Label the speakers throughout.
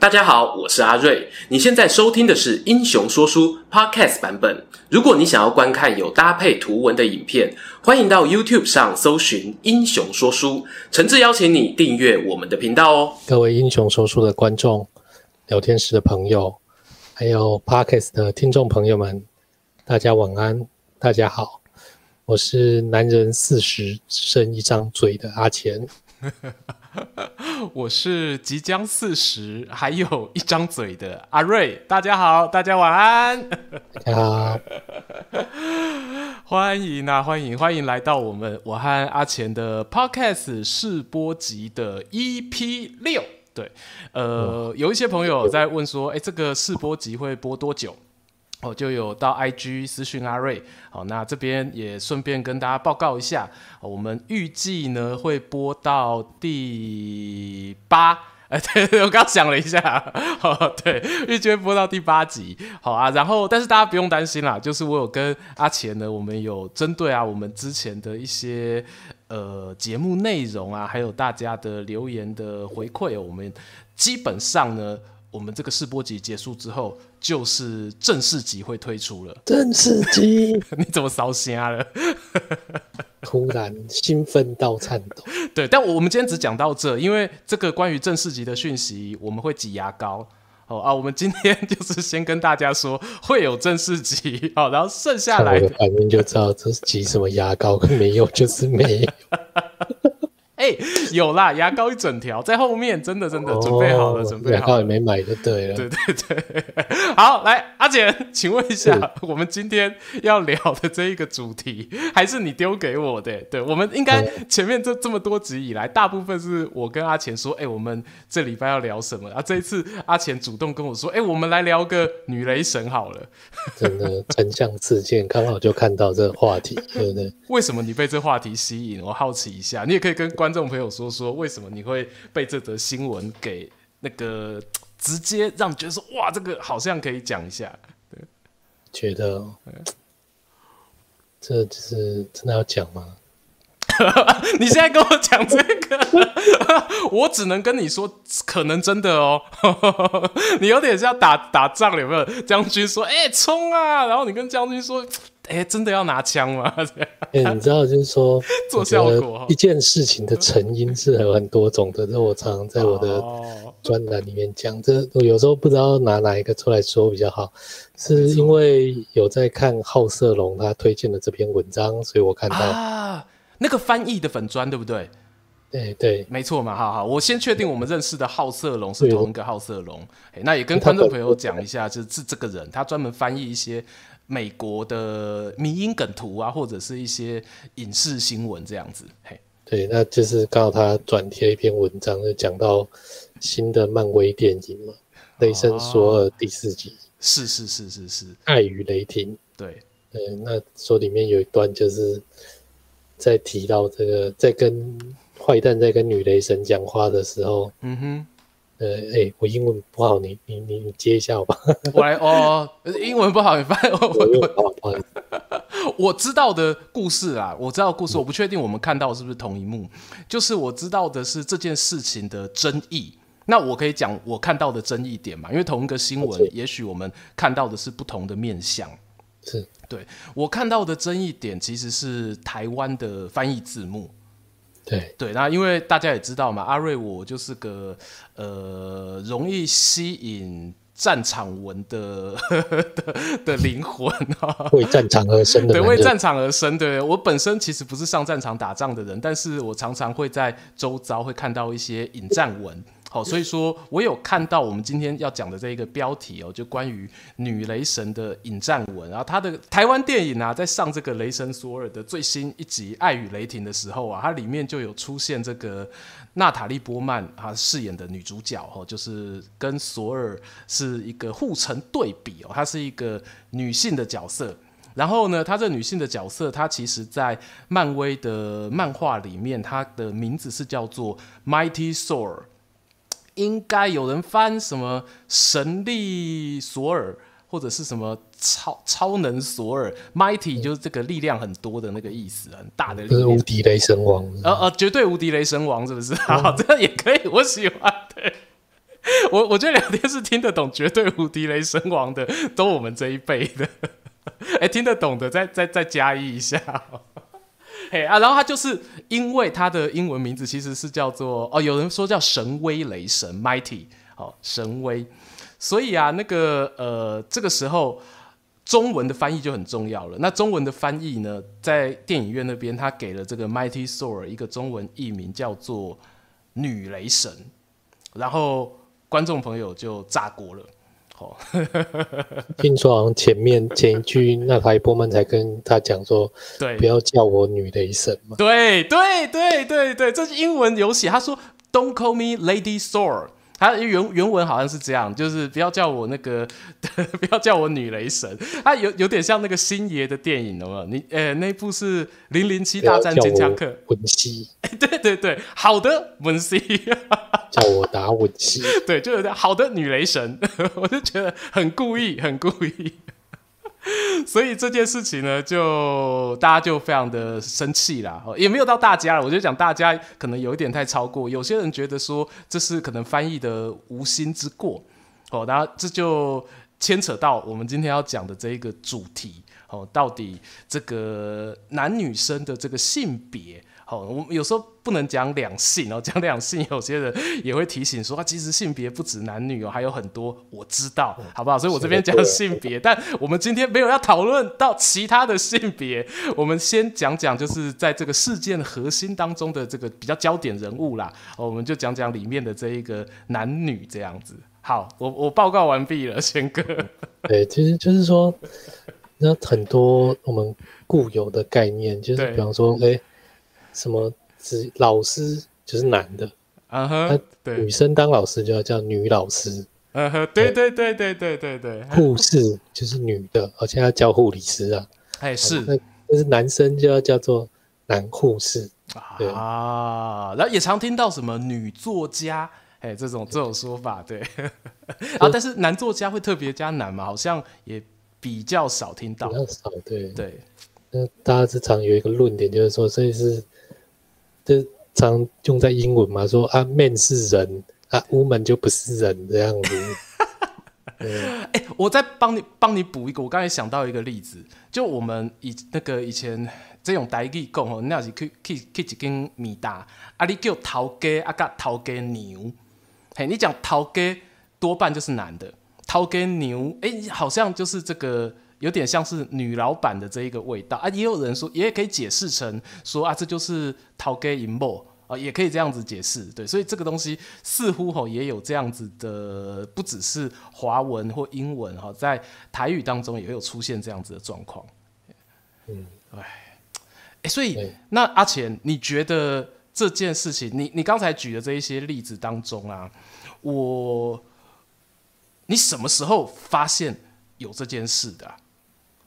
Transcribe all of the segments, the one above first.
Speaker 1: 大家好，我是阿瑞。你现在收听的是《英雄说书》Podcast 版本。如果你想要观看有搭配图文的影片，欢迎到 YouTube 上搜寻《英雄说书》，诚挚邀请你订阅我们的频道哦。
Speaker 2: 各位《英雄说书》的观众、聊天室的朋友，还有 Podcast 的听众朋友们，大家晚安，大家好，我是男人四十只剩一张嘴的阿钱。
Speaker 3: 我是即将四十还有一张嘴的阿瑞，大家好，大家晚安。
Speaker 2: 大家好，
Speaker 3: 欢迎啊，欢迎欢迎来到我们我和阿钱的 Podcast 试播集的 EP 六。对，呃，有一些朋友在问说，哎，这个试播集会播多久？哦，就有到 IG 私讯阿瑞，好，那这边也顺便跟大家报告一下，我们预计呢会播到第八，哎，对，我刚想了一下，好，对，预计会播到第八集，好啊，然后但是大家不用担心啦，就是我有跟阿钱呢，我们有针对啊我们之前的一些呃节目内容啊，还有大家的留言的回馈，我们基本上呢。我们这个试播集结束之后，就是正式集会推出了。
Speaker 2: 正式集，
Speaker 3: 你怎么烧瞎了？
Speaker 2: 突然兴奋到颤抖。
Speaker 3: 对，但我们今天只讲到这，因为这个关于正式集的讯息，我们会挤牙膏。哦啊，我们今天就是先跟大家说会有正式集，好，然后剩下来的
Speaker 2: 反正就知道这是挤什么牙膏，没有就是没有。
Speaker 3: 哎、欸，有啦，牙膏一整条在后面，真的真的、哦、准备好了，准备好了，牙膏
Speaker 2: 也没买就对了。
Speaker 3: 对对对，好，来阿姐，请问一下，我们今天要聊的这一个主题，还是你丢给我的？对，我们应该前面这这么多集以来，大部分是我跟阿钱说，哎、欸，我们这礼拜要聊什么？啊，这一次阿钱主动跟我说，哎、欸，我们来聊个女雷神好了。
Speaker 2: 真的，真相自荐，刚好就看到这个话题，对不对？
Speaker 3: 为什么你被这话题吸引？我好奇一下，你也可以跟观。观众朋友说说，为什么你会被这则新闻给那个 直接让你觉得说，哇，这个好像可以讲一下？对，
Speaker 2: 觉得这就是真的要讲吗？
Speaker 3: 你现在跟我讲这个，我只能跟你说，可能真的哦。你有点像打打仗，有没有？将军说：“哎、欸，冲啊！”然后你跟将军说。哎、欸，真的要拿枪吗？
Speaker 2: 哎、欸，你知道，就是说
Speaker 3: 做效果，
Speaker 2: 一件事情的成因是有很多种的。这我常常在我的专栏里面讲，这我有时候不知道拿哪一个出来说比较好。是因为有在看好色龙他推荐的这篇文章，所以我看到
Speaker 3: 啊，那个翻译的粉砖对不对？
Speaker 2: 对对，
Speaker 3: 没错嘛。好好，我先确定我们认识的好色龙是同一个好色龙。那也跟观众朋友讲一下，就是这个人，他专门翻译一些。美国的迷因梗图啊，或者是一些影视新闻这样子，嘿，
Speaker 2: 对，那就是刚好他转贴一篇文章，就讲到新的漫威电影嘛，哦《雷神索尔》第四集，
Speaker 3: 是是是是是，
Speaker 2: 爱与雷霆，
Speaker 3: 对，
Speaker 2: 对，那说里面有一段就是在提到这个，在跟坏蛋在跟女雷神讲话的时候，嗯哼。呃，哎、欸，我英文不好，你你你你接一下好吧？
Speaker 3: 我来哦，英文不好，你翻我我我 我知道的故事啊，我知道的故事，我不确定我们看到的是不是同一幕。就是我知道的是这件事情的争议，那我可以讲我看到的争议点嘛？因为同一个新闻，也许我们看到的是不同的面相。
Speaker 2: 是，
Speaker 3: 对，我看到的争议点其实是台湾的翻译字幕。
Speaker 2: 对
Speaker 3: 对，那因为大家也知道嘛，阿瑞我就是个呃容易吸引战场文的的 的灵魂啊，
Speaker 2: 为战场而生的，
Speaker 3: 对，为战场而生。对，我本身其实不是上战场打仗的人，但是我常常会在周遭会看到一些引战文。好，所以说我有看到我们今天要讲的这一个标题哦，就关于女雷神的引战文。然后他的台湾电影啊，在上这个雷神索尔的最新一集《爱与雷霆》的时候啊，它里面就有出现这个娜塔莉波曼她饰演的女主角哦，就是跟索尔是一个互成对比哦，她是一个女性的角色。然后呢，她这女性的角色，她其实在漫威的漫画里面，她的名字是叫做 Mighty Thor。应该有人翻什么神力索尔，或者是什么超超能索尔，Mighty 就是这个力量很多的那个意思，很大的力量。
Speaker 2: 无敌雷神王。
Speaker 3: 呃呃，绝对无敌雷神王是不是？好，这样也可以，我喜欢。对，我我觉得聊天是听得懂绝对无敌雷神王的，都我们这一辈的。哎、欸，听得懂的再再再加一一下。嘿啊，然后他就是因为他的英文名字其实是叫做哦，有人说叫神威雷神 Mighty，哦，神威，所以啊，那个呃，这个时候中文的翻译就很重要了。那中文的翻译呢，在电影院那边，他给了这个 Mighty Thor 一个中文译名叫做女雷神，然后观众朋友就炸锅了。哦，
Speaker 2: 听说好像前面前一句，娜塔莉波曼才跟他讲说，对，不要叫我女雷神嘛。
Speaker 3: 对对对对对，这是英文有写，他说 Don't call me Lady Thor。他原原文好像是这样，就是不要叫我那个，不要叫我女雷神。他有有点像那个星爷的电影，有没有？你呃，那部是《零零七大战金枪客》。
Speaker 2: 文西。
Speaker 3: 对对对，好的，文西。
Speaker 2: 叫我打文西。
Speaker 3: 对，就有点好的女雷神，我就觉得很故意，很故意。所以这件事情呢，就大家就非常的生气啦，也没有到大家了。我就讲大家可能有一点太超过，有些人觉得说这是可能翻译的无心之过哦，然后这就牵扯到我们今天要讲的这一个主题哦，到底这个男女生的这个性别。哦，我们有时候不能讲两性哦，讲两性，有些人也会提醒说啊，其实性别不止男女哦，还有很多我知道，好不好？所以我这边讲性别，但我们今天没有要讨论到其他的性别，我们先讲讲就是在这个事件核心当中的这个比较焦点人物啦，我们就讲讲里面的这一个男女这样子。好，我我报告完毕了，贤哥。
Speaker 2: 对，其实就是说，那很多我们固有的概念，就是比方说，哎。什么？只老师就是男的，啊哈，对，女生当老师就要叫女老师，
Speaker 3: 嗯哼，对。对对对对对对，
Speaker 2: 护士就是女的，而且要叫护理师啊，
Speaker 3: 哎是，
Speaker 2: 那但是男生就要叫做男护士，
Speaker 3: 啊，然后也常听到什么女作家，哎，这种这种说法，对，啊，但是男作家会特别加男嘛，好像也比较少听到，
Speaker 2: 比较少，对。
Speaker 3: 对，
Speaker 2: 那大家时常有一个论点，就是说这是。就常用在英文嘛，说啊，man 是人啊，woman 就不是人这样子。哎、
Speaker 3: 欸，我再帮你帮你补一个，我刚才想到一个例子，就我们以那个以前这种台语讲哦，你要是去去去一间米大，啊，你叫头家啊，甲头家牛，嘿，你讲头家多半就是男的，头家牛，哎、欸，好像就是这个。有点像是女老板的这一个味道啊，也有人说，也可以解释成说啊，这就是头家因某啊，也可以这样子解释，对，所以这个东西似乎吼也有这样子的，不只是华文或英文哈，在台语当中也有出现这样子的状况。嗯，哎，哎，所以那阿钱，你觉得这件事情，你你刚才举的这一些例子当中啊，我你什么时候发现有这件事的？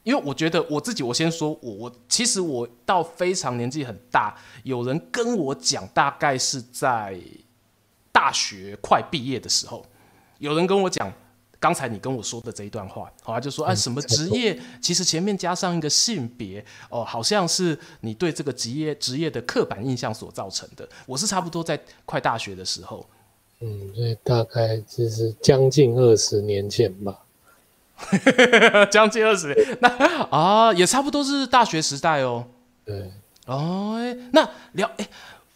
Speaker 3: 因为我觉得我自己，我先说我我其实我到非常年纪很大，有人跟我讲，大概是在大学快毕业的时候，有人跟我讲刚才你跟我说的这一段话，好，他就说哎，什么职业其实前面加上一个性别哦，好像是你对这个职业职业的刻板印象所造成的。我是差不多在快大学的时候，
Speaker 2: 嗯，所以大概就是将近二十年前吧。
Speaker 3: 将近二十年，那啊也差不多是大学时代哦。
Speaker 2: 对，
Speaker 3: 哦，那聊，哎，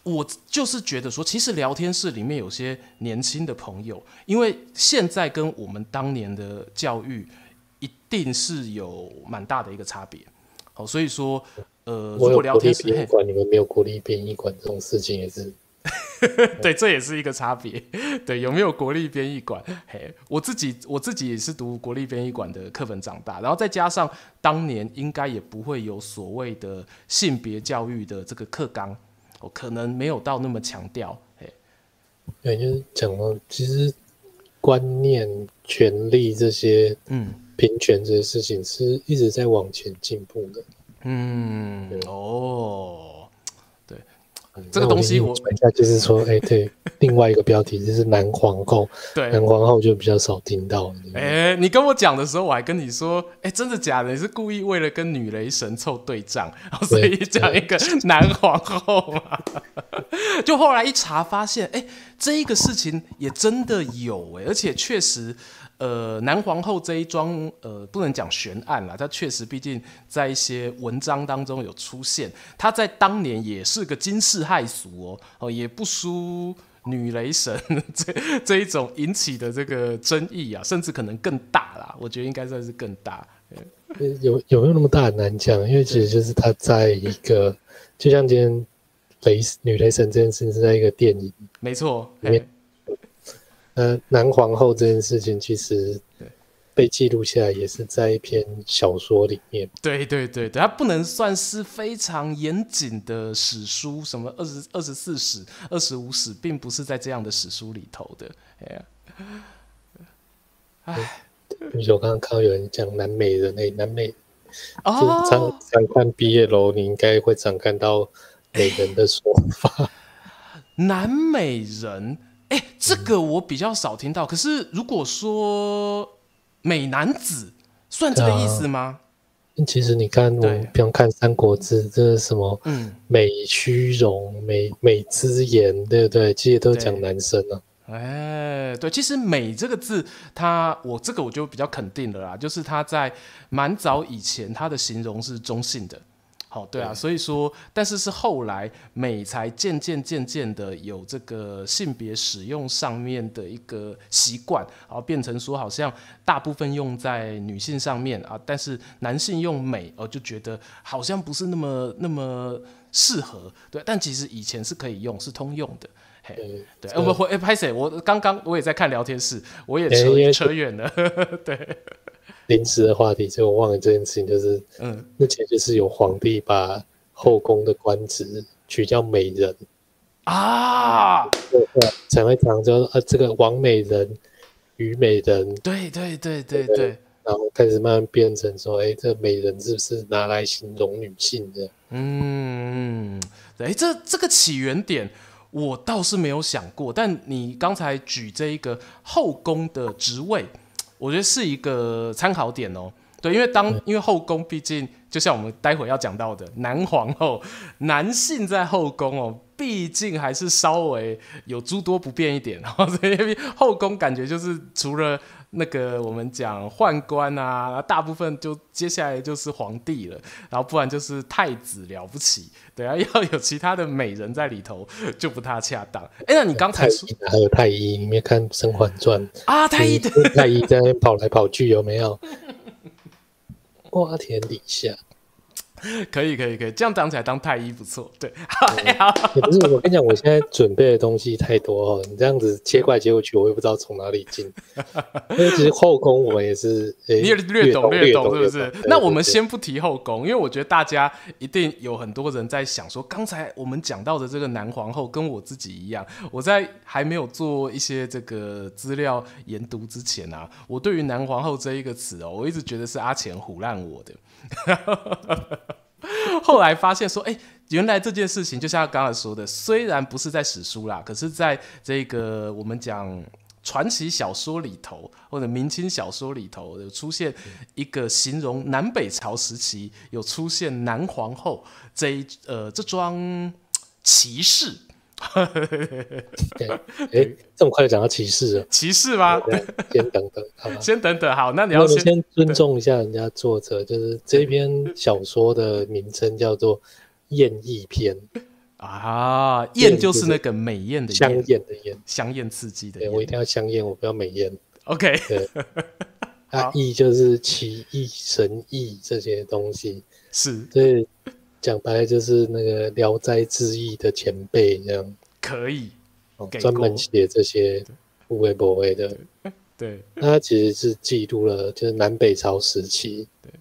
Speaker 3: 我就是觉得说，其实聊天室里面有些年轻的朋友，因为现在跟我们当年的教育一定是有蛮大的一个差别。好，所以说，呃，如果聊天室，不
Speaker 2: 管你们没有国立殡仪馆这种事情也是。
Speaker 3: 对，这也是一个差别。对，有没有国立编译馆？嘿，我自己我自己也是读国立编译馆的课本长大，然后再加上当年应该也不会有所谓的性别教育的这个课纲，我可能没有到那么强调。嘿，
Speaker 2: 对，就是讲了，其实观念、权利这些，嗯，平权这些事情是一直在往前进步的。
Speaker 3: 嗯，哦。这个东西我
Speaker 2: 等一下就是说，哎、欸，对，另外一个标题就是男皇后，
Speaker 3: 对，
Speaker 2: 男皇后就比较少听到。
Speaker 3: 哎、欸，你跟我讲的时候，我还跟你说，哎、欸，真的假的？你是故意为了跟女雷神凑对账，所以讲一个男皇后嘛？就后来一查发现，哎、欸，这一个事情也真的有哎、欸，而且确实。呃，南皇后这一桩，呃，不能讲悬案啦，它确实毕竟在一些文章当中有出现，他在当年也是个惊世骇俗哦，哦，也不输女雷神 这这一种引起的这个争议啊，甚至可能更大啦，我觉得应该算是更大。
Speaker 2: 有有没有那么大很难讲，因为其实就是他在一个，就像今天雷女雷神这件事是在一个电影，
Speaker 3: 没错。
Speaker 2: 呃，南皇后这件事情其实被记录下来，也是在一篇小说里面。
Speaker 3: 对对对对，它不能算是非常严谨的史书，什么二十二十四史、二十五史，并不是在这样的史书里头的。哎呀，哎，
Speaker 2: 我刚刚看到有人讲南美人，哎，南美哦，常常看毕业楼，你应该会常看到美人的说法。
Speaker 3: 南美人。哎，这个我比较少听到。可是如果说美男子，算这个意思吗？
Speaker 2: 啊、其实你看，我们比方看《三国志》，这是什么？嗯，美虚荣、美美之言，对不对？其实都讲男生啊。
Speaker 3: 哎，对，其实“美”这个字，它我这个我就比较肯定了啦，就是它在蛮早以前，它的形容是中性的。好，对啊，所以说，但是是后来美才渐渐渐渐的有这个性别使用上面的一个习惯，然后变成说好像大部分用在女性上面啊，但是男性用美，哦就觉得好像不是那么那么适合，对，但其实以前是可以用，是通用的，嘿，对，我们回哎拍谁？我刚刚我也在看聊天室，我也扯扯远了，对。
Speaker 2: 临时的话题，所以我忘了这件事情，就是，嗯，那其实就是有皇帝把后宫的官职取叫美人
Speaker 3: 啊，
Speaker 2: 对对，才会讲就啊，这个王美人、虞美人，
Speaker 3: 对对对对对，
Speaker 2: 然后开始慢慢变成说，哎、欸，这美人是不是拿来形容女性的？
Speaker 3: 嗯，哎，这这个起源点我倒是没有想过，但你刚才举这一个后宫的职位。我觉得是一个参考点哦，对，因为当因为后宫毕竟就像我们待会要讲到的男皇后，男性在后宫哦，毕竟还是稍微有诸多不便一点哦，所以后宫感觉就是除了。那个我们讲宦官啊，大部分就接下来就是皇帝了，然后不然就是太子了不起，对啊，要有其他的美人在里头就不太恰当。哎，那你刚才说
Speaker 2: 还有太医，你没看《甄嬛传》
Speaker 3: 啊？太医
Speaker 2: 太医在跑来跑去，有没有？瓜田李下。
Speaker 3: 可以可以可以，这样讲起来当太医不错。对，
Speaker 2: 也不是我跟你讲，我现在准备的东西太多哦，你这样子切过来切过去，我也不知道从哪里进。因为其实后宫我们也是，
Speaker 3: 你也略懂略懂是不是？那我们先不提后宫，因为我觉得大家一定有很多人在想说，刚才我们讲到的这个男皇后，跟我自己一样，我在还没有做一些这个资料研读之前啊，我对于男皇后这一个词哦，我一直觉得是阿钱唬烂我的。后来发现说，哎、原来这件事情就像他刚才说的，虽然不是在史书啦，可是在这个我们讲传奇小说里头，或者明清小说里头，有出现一个形容南北朝时期有出现南皇后这一呃这桩奇事。
Speaker 2: 哎、欸，这么快就讲到歧视了？
Speaker 3: 歧视吗？
Speaker 2: 先等等，好吧。
Speaker 3: 先等等，好，那你要先，
Speaker 2: 先尊重一下人家作者，就是这篇小说的名称叫做《艳异篇》
Speaker 3: 啊，艳就是那个美艳的
Speaker 2: 香艳的艳，
Speaker 3: 香艳刺激的。
Speaker 2: 对，我一定要香艳，我不要美艳。
Speaker 3: OK，
Speaker 2: 对，啊，异就是奇异、神异这些东西，
Speaker 3: 是，
Speaker 2: 所以。讲白了就是那个《聊斋志异》的前辈这样，
Speaker 3: 可以，
Speaker 2: 专门写这些无为不为的。
Speaker 3: 对，
Speaker 2: 那他其实是记录了，就是南北朝时期。对，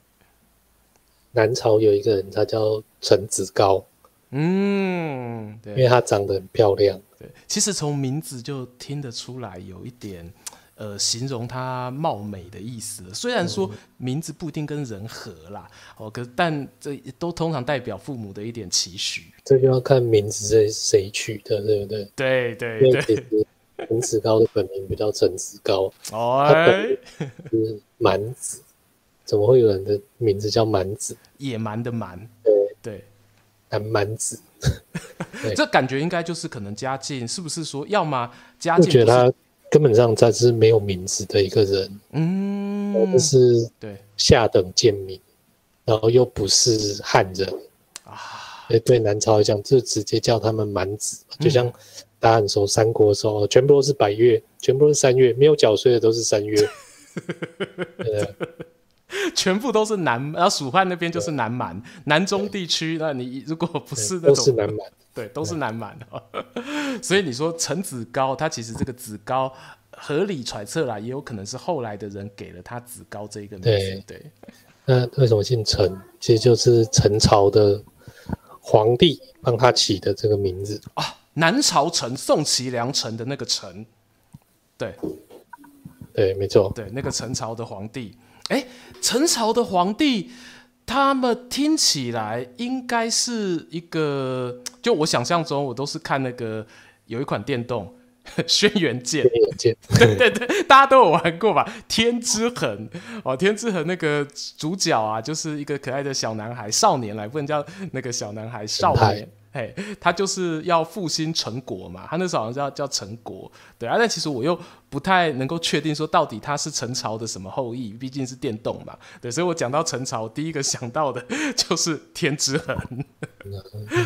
Speaker 2: 南朝有一个人，他叫陈子高。
Speaker 3: 嗯，对，
Speaker 2: 因为他长得很漂亮。
Speaker 3: 对，其实从名字就听得出来，有一点。呃，形容它貌美的意思，虽然说名字不一定跟人合啦，嗯、哦，可是但这都通常代表父母的一点期许。
Speaker 2: 这就要看名字是谁取的，对不
Speaker 3: 对？对对对。
Speaker 2: 陈子高的本名不叫陈子高，
Speaker 3: 哦，
Speaker 2: 他本名是蛮子，怎么会有人的名字叫蛮子？
Speaker 3: 野蛮的蛮。
Speaker 2: 对
Speaker 3: 对。
Speaker 2: 南蛮子。
Speaker 3: 这感觉应该就是可能家境是不是说，要么家境？
Speaker 2: 我觉得他根本上他是没有名字的一个人，嗯，就是对。下等贱民，然后又不是汉人。啊，所以对南朝来讲，就直接叫他们蛮子，就像大家很熟三国的时候，全部都是百越，全部都是三越，没有缴税的都是三越，对
Speaker 3: 全部都是南，然后蜀汉那边就是南蛮，南中地区，那你如果不是那种，
Speaker 2: 都是南蛮，
Speaker 3: 对，都是南蛮的。所以你说陈子高，他其实这个子高合理揣测啦，也有可能是后来的人给了他子高这一个名字。对，对，
Speaker 2: 那为什么姓陈？其实就是陈朝的皇帝帮他起的这个名字
Speaker 3: 啊，南朝陈，宋齐梁陈的那个陈。对，
Speaker 2: 对，没错，
Speaker 3: 对，那个陈朝的皇帝。哎，陈朝的皇帝，他们听起来应该是一个，就我想象中，我都是看那个有一款电动《轩辕剑》，对对对，大家都有玩过吧？《天之痕》哦，《天之痕》那个主角啊，就是一个可爱的小男孩，少年来，不能叫那个小男孩，少年。嘿，他就是要复兴陈国嘛，他那时候好像叫叫陈国，对啊，但其实我又不太能够确定说到底他是陈朝的什么后裔，毕竟是电动嘛，对，所以我讲到陈朝，第一个想到的 就是天之痕，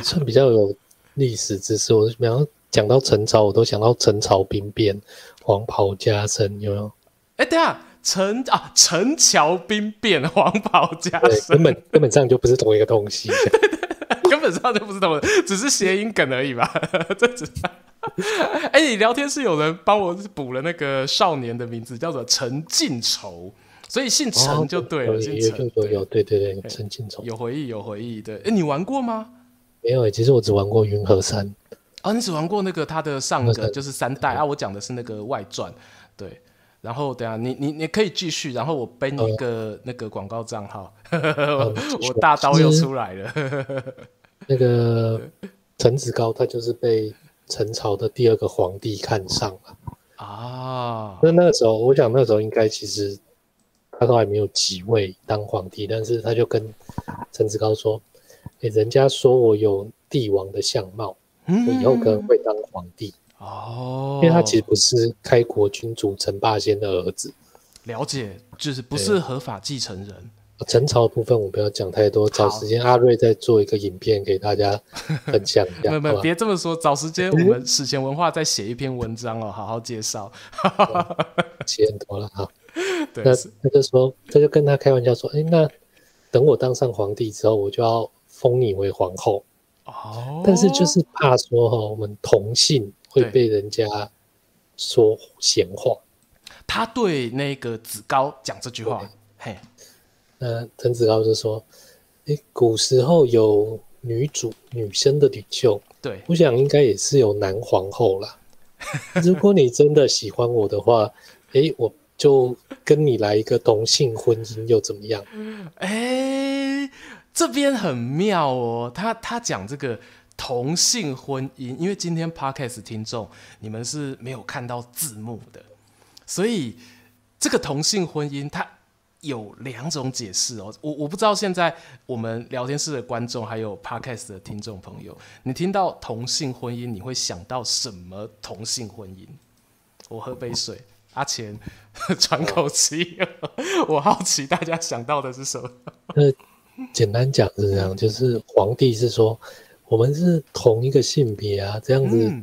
Speaker 2: 算比较有历史知识。我然后讲到陈朝，我都想到陈朝兵变，黄袍加身，有没有？
Speaker 3: 哎，对啊，陈啊，陈桥兵变，黄袍加身，
Speaker 2: 根本根本上就不是同一个东西。
Speaker 3: 根 本上就不是同，只是谐音梗而已吧。这只是，哎、欸，你聊天室有人帮我补了那个少年的名字，叫做陈近仇，所以姓陈就对了。姓陈
Speaker 2: 有有对对对，陈近仇
Speaker 3: 有回忆有回忆。对，哎、欸，你玩过吗？
Speaker 2: 没有、欸，其实我只玩过云和山。
Speaker 3: 哦，你只玩过那个他的上个就是三代啊？我讲的是那个外传。对，然后等下你你你可以继续，然后我背你一个那个广告账号，哦、我大刀又出来了。
Speaker 2: 那个陈子高，他就是被陈朝的第二个皇帝看上了啊。那那个时候，我想那个时候应该其实他都还没有即位当皇帝，但是他就跟陈子高说：“欸，人家说我有帝王的相貌，我以后可能会当皇帝哦。”因为他其实不是开国君主陈霸先的儿子，
Speaker 3: 了解，就是不是合法继承人。
Speaker 2: 陈朝的部分我不要讲太多，找时间阿瑞再做一个影片给大家分享一下。
Speaker 3: 没有没有，别这么说，找时间我们史前文化再写一篇文章哦，好好介绍。
Speaker 2: 写很多了哈。对，那他就说，他就跟他开玩笑说：“哎，那等我当上皇帝之后，我就要封你为皇后。”哦。但是就是怕说哈，我们同姓会被人家说闲话。
Speaker 3: 他对那个子高讲这句话，嘿。
Speaker 2: 那陈子高就说：“哎，古时候有女主、女生的领袖，
Speaker 3: 对，
Speaker 2: 我想应该也是有男皇后啦。如果你真的喜欢我的话，哎，我就跟你来一个同性婚姻，又怎么样？
Speaker 3: 哎，这边很妙哦。他他讲这个同性婚姻，因为今天 Podcast 听众你们是没有看到字幕的，所以这个同性婚姻，他。”有两种解释哦，我我不知道现在我们聊天室的观众还有 Podcast 的听众朋友，你听到同性婚姻，你会想到什么同性婚姻？我喝杯水，阿钱喘口气，我好奇大家想到的是什么？
Speaker 2: 呃，简单讲是这样，就是皇帝是说我们是同一个性别啊，这样子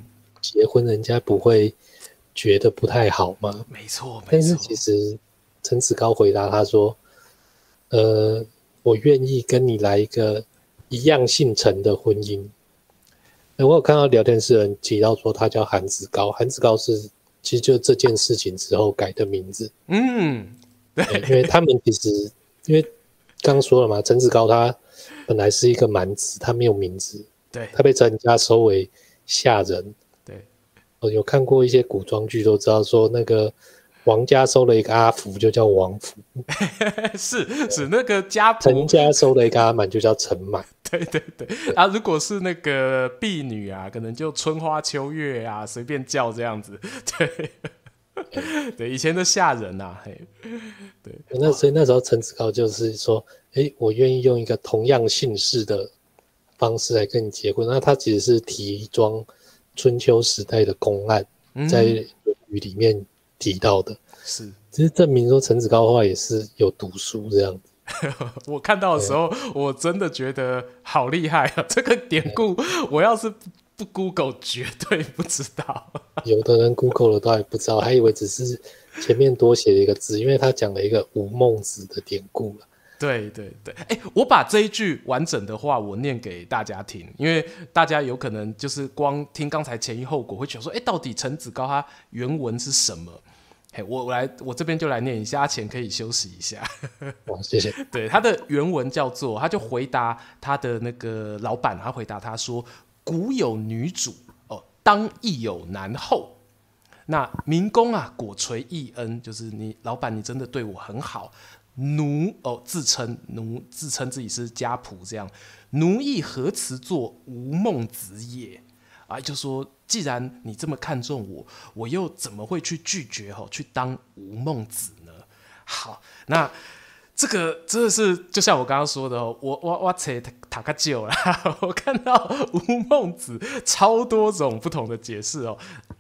Speaker 2: 结婚人家不会觉得不太好吗？
Speaker 3: 没错，没错，
Speaker 2: 但是其实。陈子高回答他说：“呃，我愿意跟你来一个一样姓陈的婚姻。欸”我有看到聊天室人提到说他叫韩子高，韩子高是其实就这件事情之后改的名字。嗯，对，因为他们其实因为刚刚说了嘛，陈子高他本来是一个蛮子，他没有名字，
Speaker 3: 对，
Speaker 2: 他被陈家收为下人。对，我有看过一些古装剧，都知道说那个。王家收了一个阿福，就叫王福。
Speaker 3: 是是那个家仆。
Speaker 2: 陈家收了一个阿满，就叫陈满。
Speaker 3: 对对对。啊，如果是那个婢女啊，可能就春花秋月啊，随便叫这样子。对。对，以前的下人呐、啊，嘿。对。
Speaker 2: 那所以那时候陈子高就是说，哎，我愿意用一个同样姓氏的方式来跟你结婚。那他其实是提一桩春秋时代的公案，在《论语》里面提到的，
Speaker 3: 是，
Speaker 2: 其实证明说陈子高的话也是有读书这样子。
Speaker 3: 我看到的时候，我真的觉得好厉害啊！这个典故，我要是不 Google 绝对不知道。
Speaker 2: 有的人 Google 了都还不知道，还以为只是前面多写了一个字，因为他讲了一个吴孟子的典故了。
Speaker 3: 对对对，哎、欸，我把这一句完整的话我念给大家听，因为大家有可能就是光听刚才前因后果，会觉得说，哎、欸，到底陈子高他原文是什么？嘿，我我来，我这边就来念一下，阿钱可以休息一下。
Speaker 2: 哇，谢谢。
Speaker 3: 对，他的原文叫做，他就回答他的那个老板，他回答他说：“古有女主哦，当亦有男后。那民工啊，果垂义恩，就是你老板，你真的对我很好。奴哦，自称奴，自称自己是家仆这样。奴亦何辞作无孟子也？啊，就说。”既然你这么看重我，我又怎么会去拒绝吼去当吴孟子呢？好，那这个真的是就像我刚刚说的哦，我我我扯塔卡久了，我看到吴孟子超多种不同的解释哦。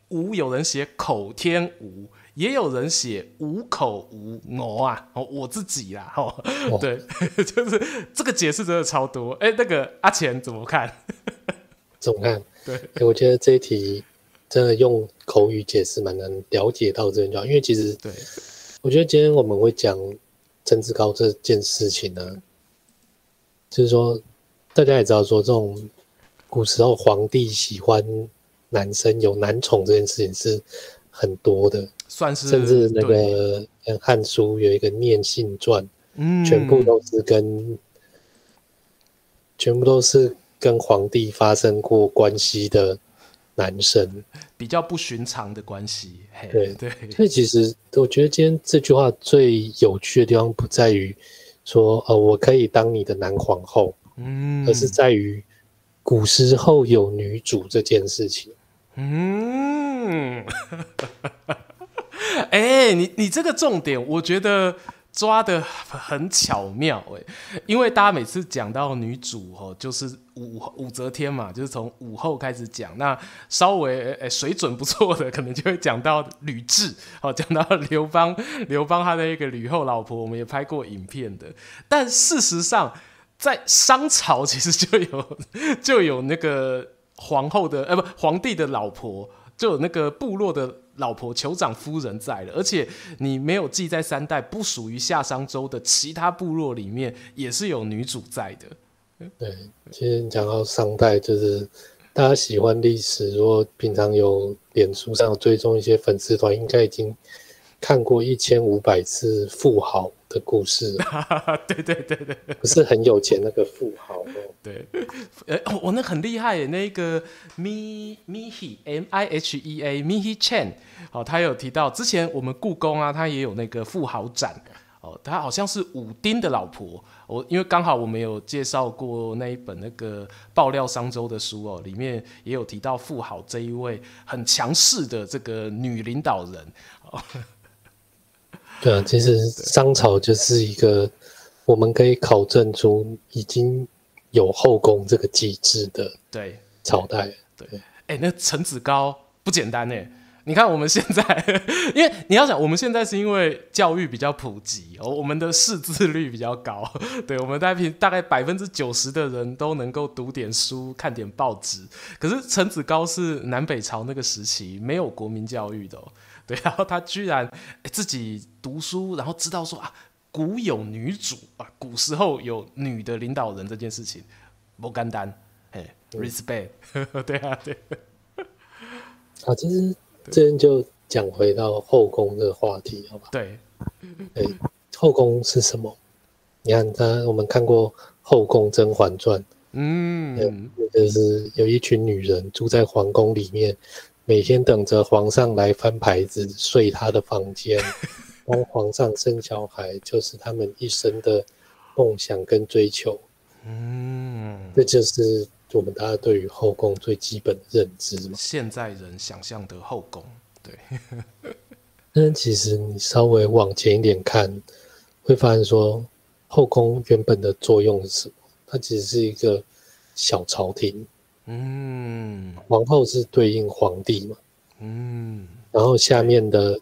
Speaker 3: 吴有人写口天吴，也有人写无口无我啊，哦我自己啦，哦对，就是这个解释真的超多。哎，那个阿钱怎么看？
Speaker 2: 怎么看？
Speaker 3: 对，
Speaker 2: 我觉得这一题真的用口语解释蛮难了解到这句话，因为其实，
Speaker 3: 对，
Speaker 2: 我觉得今天我们会讲政治高这件事情呢，就是说大家也知道说，这种古时候皇帝喜欢男生有男宠这件事情是很多的，
Speaker 3: 算是
Speaker 2: 甚至那个《汉书》有一个《念信传》，嗯，全部都是跟全部都是。跟皇帝发生过关系的男生，
Speaker 3: 比较不寻常的关系。
Speaker 2: 对
Speaker 3: 对，
Speaker 2: 所以其实我觉得今天这句话最有趣的地方不在于说，呃，我可以当你的男皇后，嗯，而是在于古时候有女主这件事情。
Speaker 3: 嗯，哎、欸，你你这个重点，我觉得。抓得很巧妙哎，因为大家每次讲到女主哦，就是武武则天嘛，就是从武后开始讲。那稍微诶水准不错的，可能就会讲到吕雉，哦，讲到刘邦，刘邦他的一个吕后老婆，我们也拍过影片的。但事实上，在商朝其实就有就有那个皇后的，呃，不，皇帝的老婆，就有那个部落的。老婆酋长夫人在了，而且你没有记在三代，不属于夏商周的其他部落里面也是有女主在的。
Speaker 2: 对，其实你讲到商代，就是大家喜欢历史，如果平常有脸书上追踪一些粉丝团，应该已经看过一千五百次富豪的故事。
Speaker 3: 对对对对，
Speaker 2: 不是很有钱那个富豪
Speaker 3: 哦。对，呃、欸，我、哦、那很厉害耶，那个 Mi Mihe M I H E A Mihe Chen，好、哦，他有提到之前我们故宫啊，他也有那个富豪展，哦，他好像是武丁的老婆，我、哦、因为刚好我们有介绍过那一本那个爆料商周的书哦，里面也有提到富豪这一位很强势的这个女领导人。哦、
Speaker 2: 对啊，其实商朝就是一个我们可以考证出已经。有后宫这个机制的对朝代对，
Speaker 3: 哎、欸，那陈子高不简单哎！你看我们现在，因为你要想，我们现在是因为教育比较普及哦，我们的识字率比较高，对，我们大概大概百分之九十的人都能够读点书、看点报纸。可是陈子高是南北朝那个时期没有国民教育的，对，然后他居然、欸、自己读书，然后知道说啊。古有女主啊，古时候有女的领导人这件事情不简单，哎，respect，对啊，对。
Speaker 2: 啊，其实这边就讲回到后宫这个话题，好吧？
Speaker 3: 对，
Speaker 2: 哎，后宫是什么？你看，他我们看过《后宫甄嬛传》，嗯，就是有一群女人住在皇宫里面，每天等着皇上来翻牌子，睡他的房间。帮皇上生小孩，就是他们一生的梦想跟追求。嗯，这就是我们大家对于后宫最基本的认知嘛。
Speaker 3: 现在人想象的后宫，对。
Speaker 2: 但其实你稍微往前一点看，会发现说后宫原本的作用是什么？它其实是一个小朝廷，
Speaker 3: 嗯，
Speaker 2: 皇后是对应皇帝嘛，
Speaker 3: 嗯，
Speaker 2: 然后下面的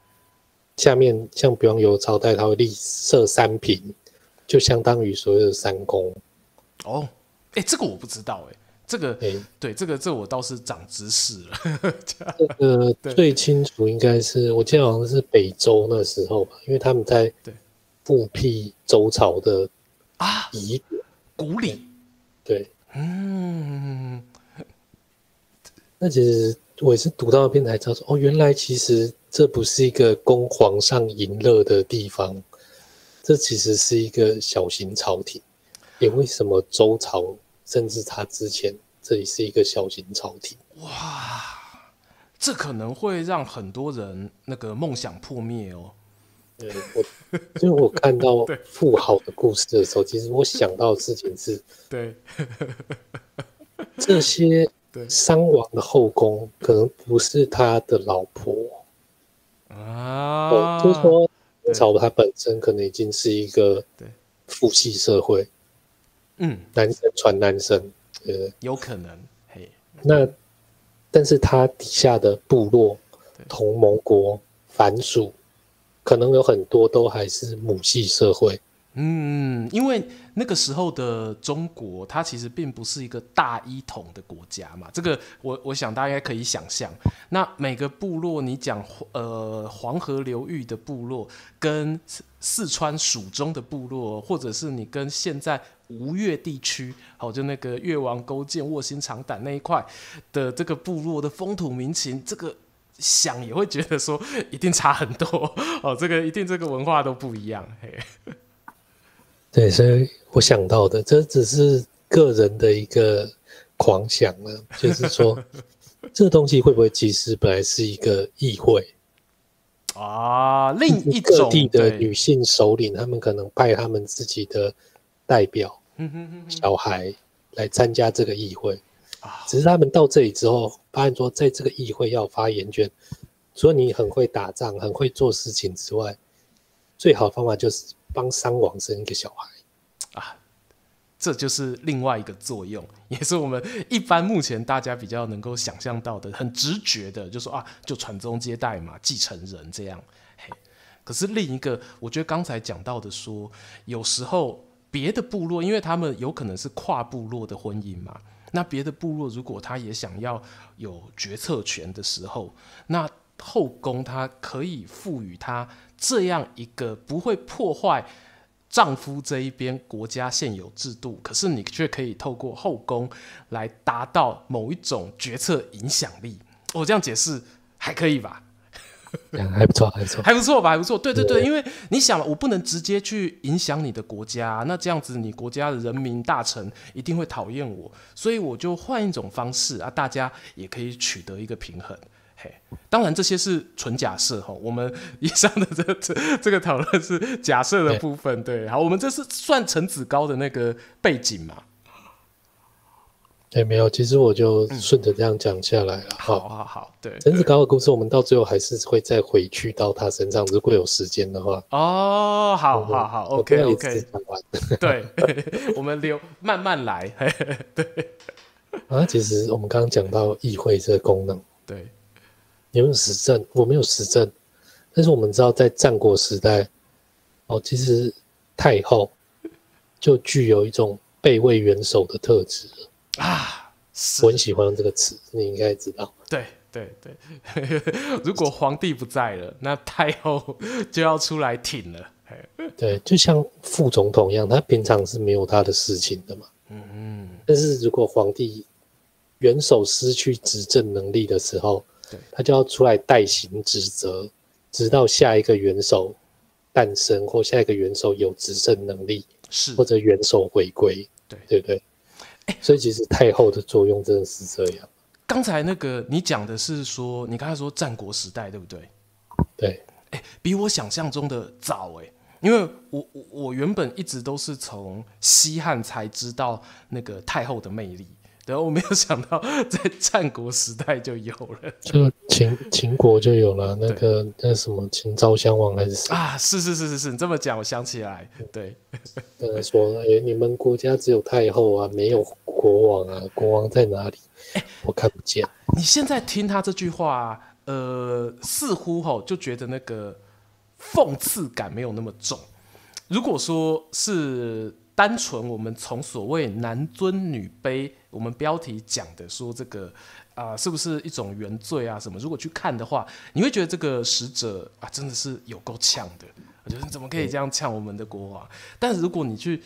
Speaker 2: 下面像比方有朝代，它会立设三品，就相当于所谓的三公。
Speaker 3: 哦，哎，这个我不知道，哎，这个，
Speaker 2: 哎，
Speaker 3: 对，这个这个、我倒是长知识了。
Speaker 2: 这个 最清楚应该是我记得好像是北周那时候吧，因为他们在复辟周朝的
Speaker 3: 啊
Speaker 2: 遗
Speaker 3: 古礼，
Speaker 2: 对，
Speaker 3: 嗯，
Speaker 2: 那其实我也是读到那边才知道说，哦，原来其实这不是一个供皇上淫乐的地方，这其实是一个小型朝廷。也为什么周朝甚至他之前这里是一个小型朝廷？
Speaker 3: 哇，这可能会让很多人那个梦想破灭哦。
Speaker 2: 对，我因为我看到富豪的故事的时候，其实我想到的事情是，
Speaker 3: 对，
Speaker 2: 这些伤亡的后宫可能不是他的老婆。
Speaker 3: 啊，
Speaker 2: 就是说，朝他本身可能已经是一个父系社会，
Speaker 3: 嗯，
Speaker 2: 男生传男生，呃，
Speaker 3: 有可能，嘿，
Speaker 2: 那但是他底下的部落、同盟国、凡属。可能有很多都还是母系社会，
Speaker 3: 嗯，因为那个时候的中国，它其实并不是一个大一统的国家嘛。这个我我想大家可以想象。那每个部落，你讲呃黄河流域的部落，跟四川蜀中的部落，或者是你跟现在吴越地区，好就那个越王勾践卧薪尝胆那一块的这个部落的风土民情，这个。想也会觉得说一定差很多哦，这个一定这个文化都不一样。嘿，
Speaker 2: 对，所以我想到的这只是个人的一个狂想了，就是说 这个东西会不会其实本来是一个议会
Speaker 3: 啊？另一种
Speaker 2: 各地的女性首领，他们可能派他们自己的代表、小孩来参加这个议会。只是他们到这里之后，发现说，在这个议会要发言权，除了你很会打仗、很会做事情之外，最好的方法就是帮商王生一个小孩
Speaker 3: 啊！这就是另外一个作用，也是我们一般目前大家比较能够想象到的、很直觉的，就说啊，就传宗接代嘛，继承人这样。嘿，可是另一个，我觉得刚才讲到的说，有时候别的部落，因为他们有可能是跨部落的婚姻嘛。那别的部落如果他也想要有决策权的时候，那后宫她可以赋予她这样一个不会破坏丈夫这一边国家现有制度，可是你却可以透过后宫来达到某一种决策影响力。我这样解释还可以吧？
Speaker 2: 还不错，还不错，
Speaker 3: 还不错吧？还不错。对对对，因为你想，我不能直接去影响你的国家，那这样子你国家的人民大臣一定会讨厌我，所以我就换一种方式啊，大家也可以取得一个平衡。嘿，当然这些是纯假设哈，我们以上的这这这个讨论是假设的部分。对，好，我们这是算陈子高的那个背景嘛。
Speaker 2: 也、欸、没有，其实我就顺着这样讲下来了。
Speaker 3: 嗯、好好好，对，
Speaker 2: 陈子高的故事，我们到最后还是会再回去到他身上，如果有时间的话。
Speaker 3: 哦，好好好，OK OK。对，我们留慢慢来。对。
Speaker 2: 啊，其实我们刚刚讲到议会这个功能，
Speaker 3: 对，
Speaker 2: 有没有实证？我没有实证，但是我们知道在战国时代，哦，其实太后就具有一种备位元首的特质。
Speaker 3: 啊，
Speaker 2: 我很喜欢用这个词，你应该知道。
Speaker 3: 对对对，如果皇帝不在了，那太后就要出来挺了。
Speaker 2: 对，就像副总统一样，他平常是没有他的事情的嘛。
Speaker 3: 嗯嗯。但
Speaker 2: 是如果皇帝元首失去执政能力的时候，
Speaker 3: 对，
Speaker 2: 他就要出来代行职责，直到下一个元首诞生或下一个元首有执政能力，
Speaker 3: 是
Speaker 2: 或者元首回归，
Speaker 3: 对
Speaker 2: 对不对？所以其实太后的作用真的是这样。
Speaker 3: 刚才那个你讲的是说，你刚才说战国时代对不对？
Speaker 2: 对。
Speaker 3: 哎，比我想象中的早哎，因为我我我原本一直都是从西汉才知道那个太后的魅力。对，我没有想到在战国时代就有了，
Speaker 2: 就秦秦国就有了那个那什么秦昭襄王还是
Speaker 3: 啊？是是是是是，你这么讲，我想起来，对，
Speaker 2: 呃，说哎，你们国家只有太后啊，没有国王啊，国王在哪里？欸、我看不见。
Speaker 3: 你现在听他这句话，呃，似乎吼就觉得那个讽刺感没有那么重。如果说是单纯我们从所谓男尊女卑，我们标题讲的说这个啊、是不是一种原罪啊什么？如果去看的话，你会觉得这个使者啊，真的是有够呛的。我觉得你怎么可以这样呛我们的国王？但是如果你去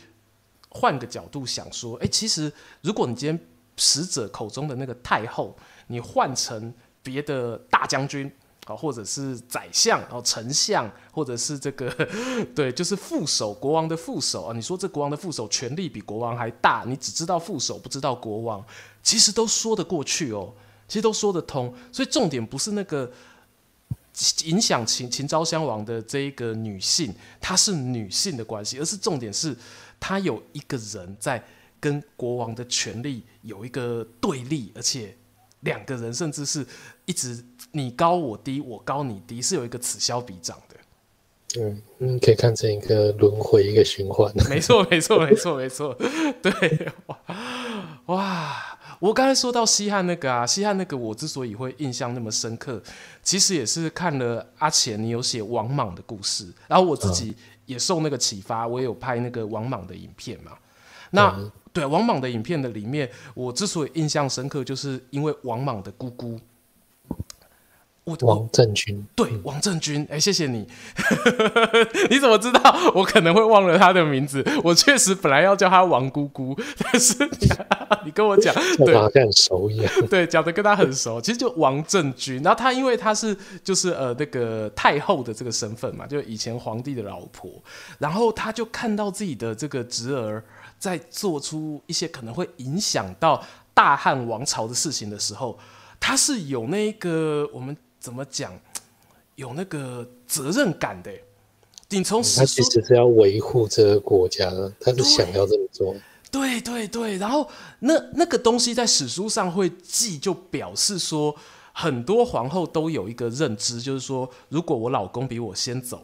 Speaker 3: 换个角度想说，哎，其实如果你今天使者口中的那个太后，你换成别的大将军。或者是宰相，然后丞相，或者是这个，对，就是副手，国王的副手啊。你说这国王的副手权力比国王还大，你只知道副手，不知道国王，其实都说得过去哦，其实都说得通。所以重点不是那个影响秦秦昭襄王的这一个女性，她是女性的关系，而是重点是她有一个人在跟国王的权力有一个对立，而且两个人甚至是一直。你高我低，我高你低，是有一个此消彼长的。
Speaker 2: 嗯，你可以看成一个轮回，一个循环。
Speaker 3: 没错，没错，没错，没错。对，哇哇！我刚才说到西汉那个啊，西汉那个，我之所以会印象那么深刻，其实也是看了阿钱你有写王莽的故事，然后我自己也受那个启发，我也有拍那个王莽的影片嘛。那、嗯、对王莽的影片的里面，我之所以印象深刻，就是因为王莽的姑姑。
Speaker 2: 我王振军，
Speaker 3: 对，王振军，哎、欸，谢谢你，你怎么知道我可能会忘了他的名字？我确实本来要叫他王姑姑，但是你，你跟我讲，
Speaker 2: 对，好像很熟一样，
Speaker 3: 对，讲的跟他很熟，其实就王振军。然后他因为他是就是呃那个太后的这个身份嘛，就以前皇帝的老婆，然后他就看到自己的这个侄儿在做出一些可能会影响到大汉王朝的事情的时候，他是有那个我们。怎么讲？有那个责任感的。你从
Speaker 2: 他其实是要维护这个国家的，他是想要这么做。
Speaker 3: 对对对，然后那那个东西在史书上会记，就表示说很多皇后都有一个认知，就是说，如果我老公比我先走，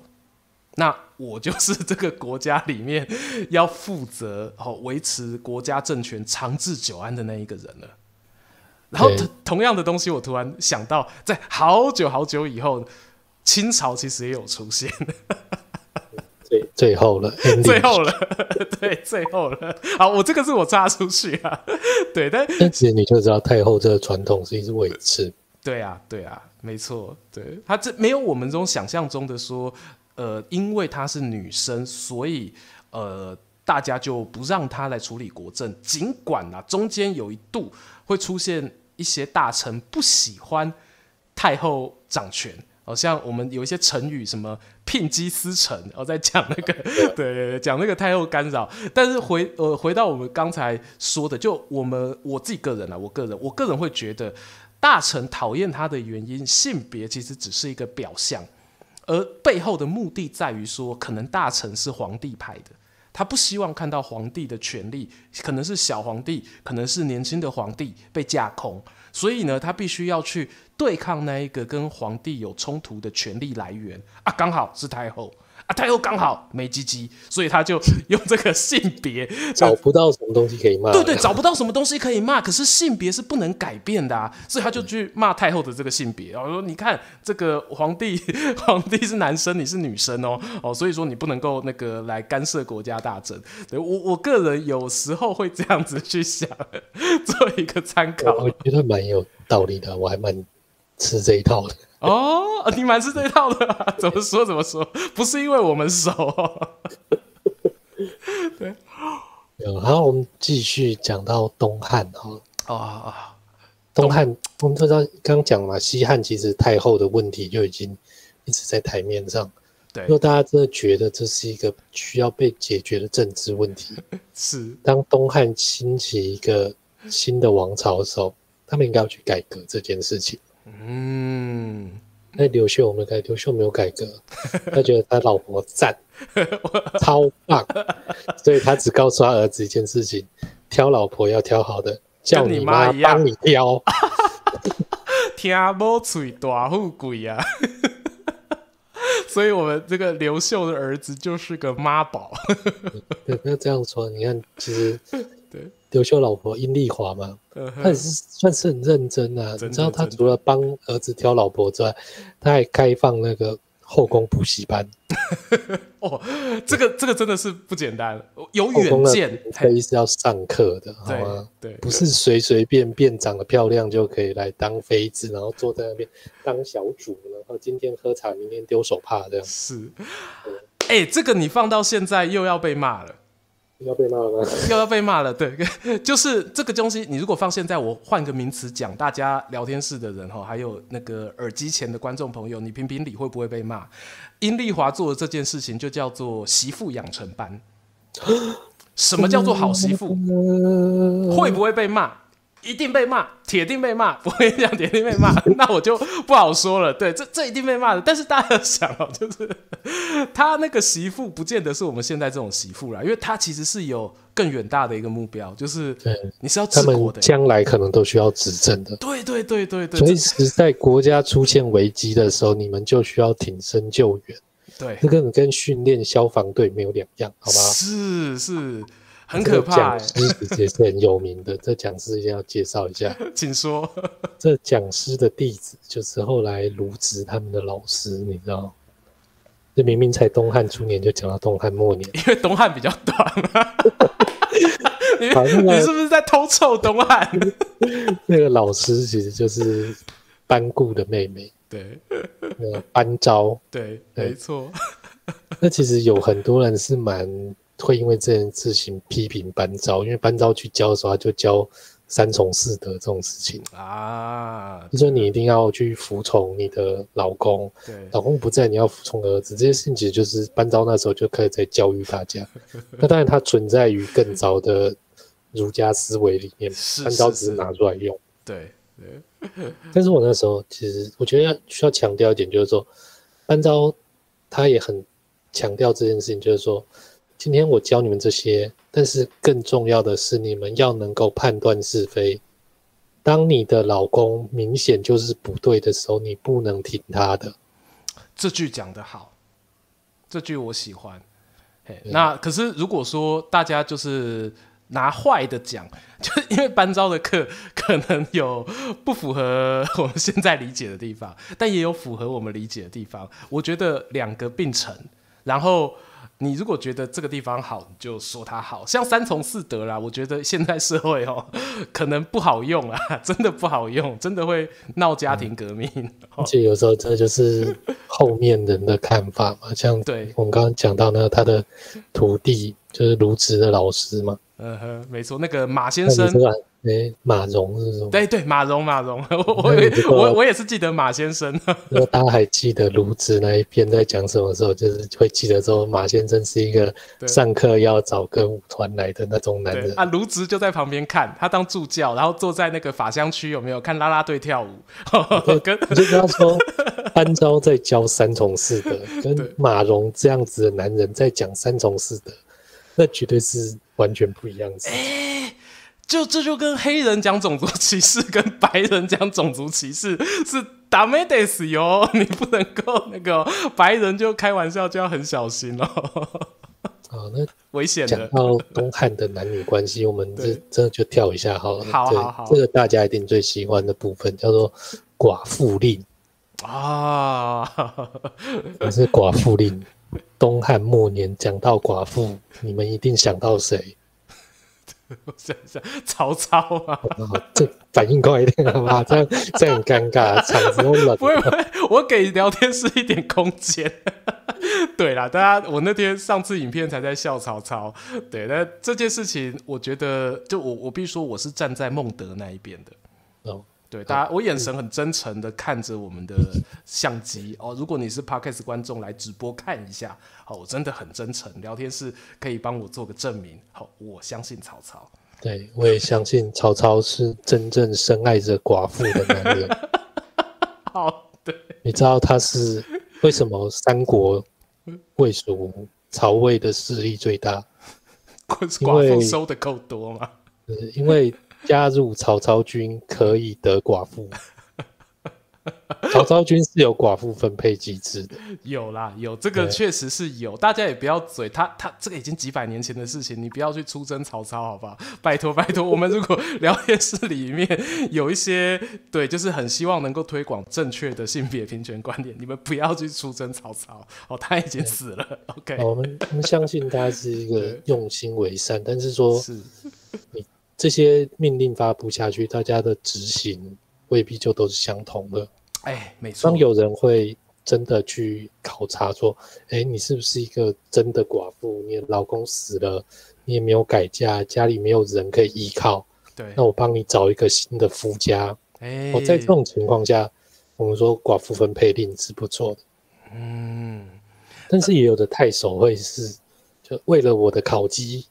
Speaker 3: 那我就是 这个国家里面要负责哦维持国家政权长治久安的那一个人了。然后同样的东西，我突然想到，在好久好久以后，清朝其实也有出现。
Speaker 2: 最最后了，
Speaker 3: 最后了，对，最后了。好，我这个是我插出去啊。对，但
Speaker 2: 但其实你就知道太后这个传统是一直维持。
Speaker 3: 对啊，对啊，没错。对，他这没有我们这种想象中的说，呃，因为她是女生，所以呃，大家就不让她来处理国政。尽管啊，中间有一度。会出现一些大臣不喜欢太后掌权，好像我们有一些成语，什么聘鸡司晨，我在讲那个，对对对，讲那个太后干扰。但是回呃回到我们刚才说的，就我们我自己个人啊，我个人我个人会觉得，大臣讨厌他的原因，性别其实只是一个表象，而背后的目的在于说，可能大臣是皇帝派的。他不希望看到皇帝的权力，可能是小皇帝，可能是年轻的皇帝被架空，所以呢，他必须要去对抗那一个跟皇帝有冲突的权力来源啊，刚好是太后。啊，太后刚好没鸡鸡，所以他就用这个性别
Speaker 2: 找不到什么东西可以骂。
Speaker 3: 对对，找不到什么东西可以骂，可是性别是不能改变的啊，所以他就去骂太后的这个性别。然后说，你看这个皇帝，皇帝是男生，你是女生哦哦，所以说你不能够那个来干涉国家大政。对我我个人有时候会这样子去想，做一个参考。
Speaker 2: 我觉得蛮有道理的，我还蛮吃这一套的。
Speaker 3: 哦，你蛮是这一套的，啊，怎么说怎么说？不是因为我们熟，哦。对，
Speaker 2: 然后我们继续讲到东汉哈。
Speaker 3: 哦，
Speaker 2: 东汉我们知道刚讲嘛，西汉其实太后的问题就已经一直在台面上。
Speaker 3: 对，
Speaker 2: 如果大家真的觉得这是一个需要被解决的政治问题，
Speaker 3: 是
Speaker 2: 当东汉兴起一个新的王朝的时候，他们应该要去改革这件事情。
Speaker 3: 嗯，
Speaker 2: 那刘秀我们改，刘秀没有改革，他觉得他老婆赞，超棒，所以他只告诉他儿子一件事情：挑老婆要挑好的，叫你妈帮你挑。
Speaker 3: 听某嘴大富贵啊！所以我们这个刘秀的儿子就是个妈宝。
Speaker 2: 对，不要这样说。你看，其实。刘秀老婆殷丽华嘛，他也是算是很认真啊。你知道他除了帮儿子挑老婆之外，他还开放那个后宫补习班。
Speaker 3: 哦，这个这个真的是不简单，有远见，
Speaker 2: 可以是要上课的，好吗？对，不是随随便便长得漂亮就可以来当妃子，然后坐在那边当小主，然后今天喝茶，明天丢手帕这样。
Speaker 3: 是，哎、欸，这个你放到现在又要被骂了。
Speaker 2: 要被骂了？
Speaker 3: 又 要被骂了，对，就是这个东西。你如果放现在，我换个名词讲，大家聊天室的人哈，还有那个耳机前的观众朋友，你评评理会不会被骂？殷丽华做的这件事情就叫做媳妇养成班。什么叫做好媳妇？会不会被骂？一定被骂，铁定被骂。我跟你讲，铁定被骂，那我就不好说了。对，这这一定被骂的。但是大家要想哦，就是 他那个媳妇，不见得是我们现在这种媳妇啦，因为他其实是有更远大的一个目标，就是你是要治国的，
Speaker 2: 将来可能都需要执政的。
Speaker 3: 对对对对对。
Speaker 2: 随时在国家出现危机的时候，你们就需要挺身救援。
Speaker 3: 对，
Speaker 2: 这个跟训练消防队没有两样，好吧？
Speaker 3: 是是。很可怕、欸，
Speaker 2: 讲师也是很有名的。这讲师一定要介绍一下，
Speaker 3: 请说。
Speaker 2: 这讲师的弟子就是后来卢植他们的老师，你知道？这明明才东汉初年就讲到东汉末年，
Speaker 3: 因为东汉比较短嘛。你你是不是在偷臭东汉？
Speaker 2: 那个老师其实就是班固的妹妹，
Speaker 3: 对，
Speaker 2: 那个班昭，
Speaker 3: 对，没错。
Speaker 2: 那其实有很多人是蛮。会因为这件事情批评班昭，因为班昭去教的时候，他就教三从四德这种事情啊，就说你一定要去服从你的老公，对，老公不在，你要服从儿子，这些事情其实就是班昭那时候就开始在教育大家。那当然，它存在于更早的儒家思维里面，班昭只是拿出来用。
Speaker 3: 对对。
Speaker 2: 但是我那时候其实我觉得要需要强调一点，就是说班昭他也很强调这件事情，就是说。今天我教你们这些，但是更重要的是，你们要能够判断是非。当你的老公明显就是不对的时候，你不能听他的。
Speaker 3: 这句讲得好，这句我喜欢。嘿，那可是如果说大家就是拿坏的讲，就因为班昭的课 可能有不符合我们现在理解的地方，但也有符合我们理解的地方。我觉得两个并成，然后。你如果觉得这个地方好，你就说它好，像三从四德啦。我觉得现在社会哦，可能不好用啊，真的不好用，真的会闹家庭革命。嗯、
Speaker 2: 而且有时候这就是后面人的看法嘛，像对我们刚刚讲到呢他的徒弟就是卢植的老师嘛，
Speaker 3: 嗯哼，没错，那个马先生。
Speaker 2: 哎、欸，马蓉是什么？
Speaker 3: 对对，马蓉马蓉，我我我我也是记得马先生。
Speaker 2: 如果大家还记得卢植那一篇在讲什么时候，就是会记得说马先生是一个上课要找歌舞团来的那种男人
Speaker 3: 啊。卢植就在旁边看他当助教，然后坐在那个法香区有没有看啦啦队跳舞？
Speaker 2: 跟你就跟他说，班昭在教三从四德，跟马蓉这样子的男人在讲三从四德，那绝对是完全不一样的。
Speaker 3: 就这就跟黑人讲种族歧视，跟白人讲种族歧视是ダメです哟，你不能够那个白人就开玩笑就要很小心哦。
Speaker 2: 好，那
Speaker 3: 危险的。
Speaker 2: 讲到东汉的男女关系，我们这这就跳一下好了。
Speaker 3: 好好好，
Speaker 2: 这个大家一定最喜欢的部分叫做寡妇令
Speaker 3: 啊，
Speaker 2: 可是寡妇令。东汉末年讲到寡妇，你们一定想到谁？
Speaker 3: 我想想，曹操啊！
Speaker 2: 哦、这反应快一点好吗？这样这样很尴尬，场子都冷。
Speaker 3: 不会不会，我给聊天室一点空间。对啦，大家，我那天上次影片才在笑曹操。对，那这件事情，我觉得，就我我必须说，我是站在孟德那一边的。哦。对，大家，我眼神很真诚的看着我们的相机哦。如果你是 Podcast 观众来直播看一下，哦，我真的很真诚。聊天室可以帮我做个证明。好，我相信曹操。
Speaker 2: 对，我也相信曹操是真正深爱着寡妇的男人。
Speaker 3: 好，对。
Speaker 2: 你知道他是为什么三国魏蜀曹魏的势力最大？
Speaker 3: 因为寡妇收的够多吗？
Speaker 2: 因为。加入曹操军可以得寡妇，曹操军是有寡妇分配机制的，
Speaker 3: 有啦，有这个确实是有，大家也不要嘴，他他这个已经几百年前的事情，你不要去出征曹操，好不好？拜托拜托，我们如果 聊天室里面有一些对，就是很希望能够推广正确的性别平权观念，你们不要去出征曹操。哦，他已经死了。OK，
Speaker 2: 我们我们相信他是一个 用心为善，但是说是。你这些命令发布下去，大家的执行未必就都是相同的。
Speaker 3: 哎，没错。
Speaker 2: 当有人会真的去考察说，哎，你是不是一个真的寡妇？你的老公死了，你也没有改嫁，家里没有人可以依靠。
Speaker 3: 对，
Speaker 2: 那我帮你找一个新的夫家。哎，我在这种情况下，我们说寡妇分配令是不错的。嗯，但是也有的太守会是，就为了我的考绩，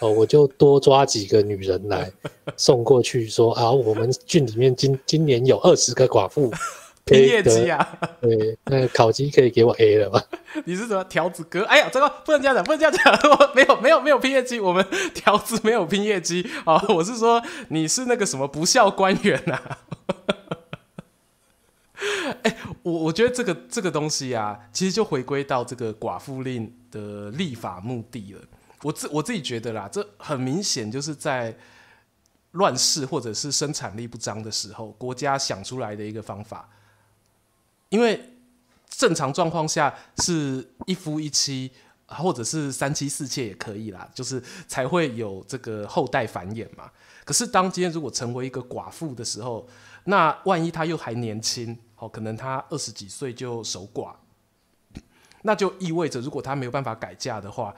Speaker 2: 哦，我就多抓几个女人来 送过去，说啊，我们郡里面今今年有二十个寡妇。
Speaker 3: 拼业绩啊！
Speaker 2: 对，那个烤鸡可以给我 A 了吧？
Speaker 3: 你是什么条子哥？哎呀，这个不能这样讲，不能这样讲。我没有，没有，没有拼业绩。我们条子没有拼业绩啊！我是说，你是那个什么不孝官员呐、啊？哎、欸，我我觉得这个这个东西啊，其实就回归到这个寡妇令的立法目的了。我自我自己觉得啦，这很明显就是在乱世或者是生产力不彰的时候，国家想出来的一个方法。因为正常状况下是一夫一妻，或者是三妻四妾也可以啦，就是才会有这个后代繁衍嘛。可是当今天如果成为一个寡妇的时候，那万一她又还年轻，哦，可能她二十几岁就守寡，那就意味着如果她没有办法改嫁的话，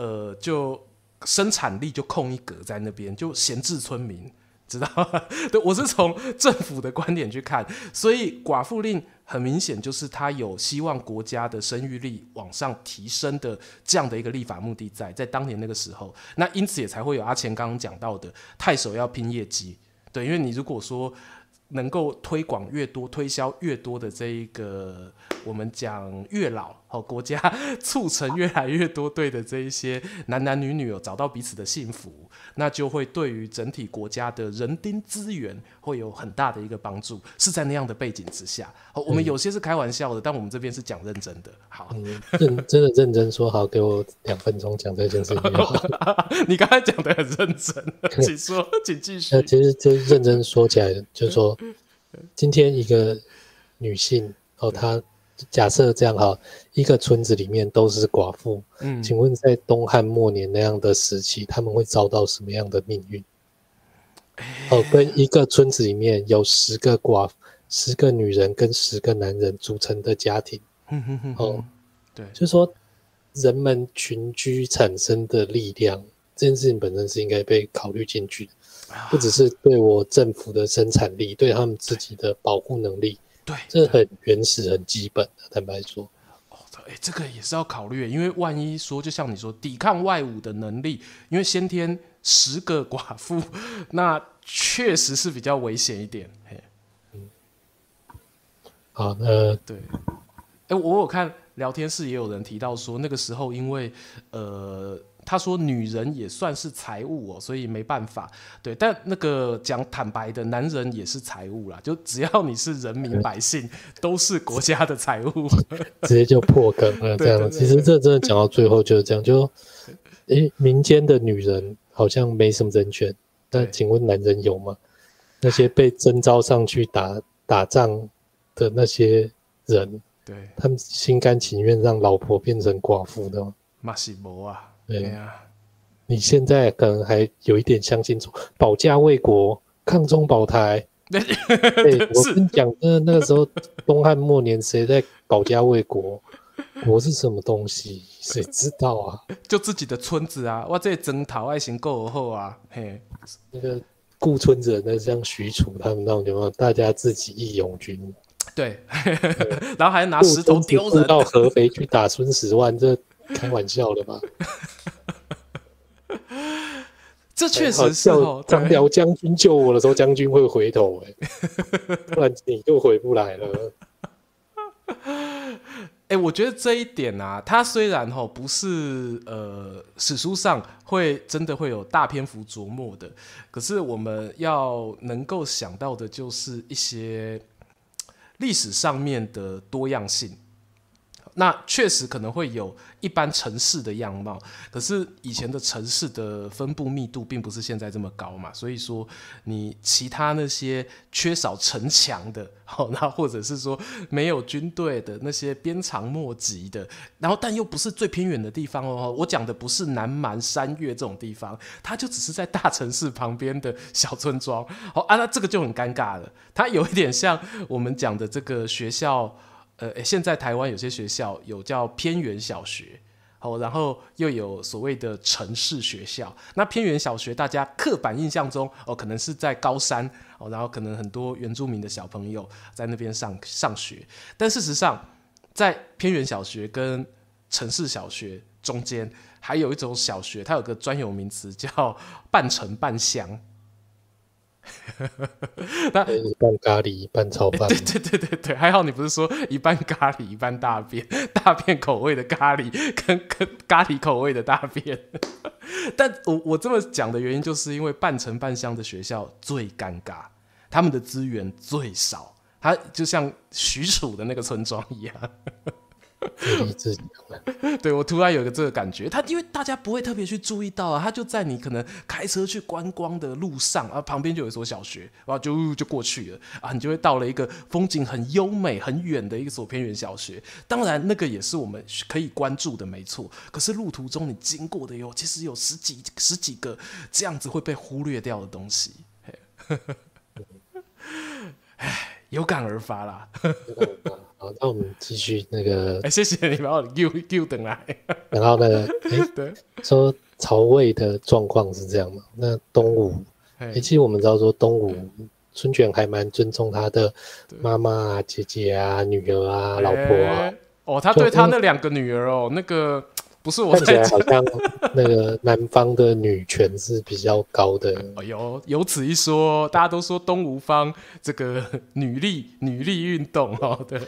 Speaker 3: 呃，就生产力就空一格在那边，就闲置村民。知道吗，对，我是从政府的观点去看，所以寡妇令很明显就是他有希望国家的生育力往上提升的这样的一个立法目的在，在当年那个时候，那因此也才会有阿钱刚刚讲到的太守要拼业绩，对，因为你如果说能够推广越多、推销越多的这一个我们讲月老。好，国家 促成越来越多对的这一些男男女女有找到彼此的幸福，那就会对于整体国家的人丁资源会有很大的一个帮助。是在那样的背景之下，好，我们有些是开玩笑的，嗯、但我们这边是讲认真的。好，
Speaker 2: 嗯、认真的认真说好，给我两分钟讲这件事情。
Speaker 3: 你刚才讲的很认真，请说，请继续。
Speaker 2: 其实就认真说起来，就是说，今天一个女性哦，她。假设这样哈，一个村子里面都是寡妇，嗯，请问在东汉末年那样的时期，他们会遭到什么样的命运？哦，跟一个村子里面有十个寡、十个女人跟十个男人组成的家庭，哦，对，就是说人们群居产生的力量，这件事情本身是应该被考虑进去的，不只是对我政府的生产力，对他们自己的保护能力。对，这很原始、很基本的。坦白说，
Speaker 3: 哦，哎，这个也是要考虑，因为万一说，就像你说，抵抗外侮的能力，因为先天十个寡妇，那确实是比较危险一点。嘿，嗯，
Speaker 2: 好，那
Speaker 3: 对，哎，我有看聊天室也有人提到说，那个时候因为呃。他说：“女人也算是财物哦，所以没办法。对，但那个讲坦白的，男人也是财物啦。就只要你是人民百姓，嗯、都是国家的财物。
Speaker 2: 直接就破梗了，这样。对对对对，其实这真的讲到最后就是这样。就，诶，民间的女人好像没什么人权，但请问男人有吗？那些被征召上去打 打仗的那些人，对，他们心甘情愿让老婆变成寡妇的吗？
Speaker 3: 马西博啊。”
Speaker 2: 对呀，你现在可能还有一点相信说保家卫国、抗中保台。对，我跟你讲，那那个时候东汉末年谁在保家卫国？国是什么东西？谁知道啊？
Speaker 3: 就自己的村子啊，哇，这征讨爱情够厚啊，嘿，
Speaker 2: 那个顾村子的，那像许褚他们那种，有没有？大家自己义勇军，
Speaker 3: 对，然后还拿石头丢人
Speaker 2: 到合肥去打孙十万，这。开玩笑的吧？
Speaker 3: 这确实是哦。
Speaker 2: 张辽将军救我的时候，将军会回头哎，不然你就回不来了。
Speaker 3: 哎，我觉得这一点啊，他虽然哈不是呃史书上会真的会有大篇幅琢磨的，可是我们要能够想到的就是一些历史上面的多样性。那确实可能会有一般城市的样貌，可是以前的城市的分布密度并不是现在这么高嘛，所以说你其他那些缺少城墙的，好，那或者是说没有军队的那些鞭长莫及的，然后但又不是最偏远的地方哦，我讲的不是南蛮山岳这种地方，它就只是在大城市旁边的小村庄，好啊，那这个就很尴尬了，它有一点像我们讲的这个学校。呃，现在台湾有些学校有叫偏远小学，好，然后又有所谓的城市学校。那偏远小学，大家刻板印象中哦，可能是在高山哦，然后可能很多原住民的小朋友在那边上上学。但事实上，在偏远小学跟城市小学中间，还有一种小学，它有个专有名词叫半城半乡。
Speaker 2: 那一半咖喱，一半炒饭。
Speaker 3: 对对对对对，还好你不是说一半咖喱，一半大便，大便口味的咖喱跟跟咖喱口味的大便。但我我这么讲的原因，就是因为半城半乡的学校最尴尬，他们的资源最少，它就像许褚的那个村庄一样。对，我突然有个这个感觉，他因为大家不会特别去注意到啊，他就在你可能开车去观光的路上啊，旁边就有一所小学，然后就就过去了啊，你就会到了一个风景很优美、很远的一所偏远小学。当然，那个也是我们可以关注的，没错。可是路途中你经过的有，其实有十几十几个这样子会被忽略掉的东西。哎，有感而发啦。
Speaker 2: 好，那我们继续那个。
Speaker 3: 哎、欸，谢谢你把我丢丢等来。
Speaker 2: 然后那个，哎、欸，对，说曹魏的状况是这样嘛？那东吴，哎、欸，其实我们知道说东吴孙权还蛮尊重他的妈妈啊、姐姐啊、女儿啊、老婆啊。欸、哦，
Speaker 3: 他对他那两个女儿哦，那个。不是我
Speaker 2: 看起来好像那个南方的女权是比较高的。
Speaker 3: 哦，有有此一说，大家都说东吴方这个女力女力运动哦，对。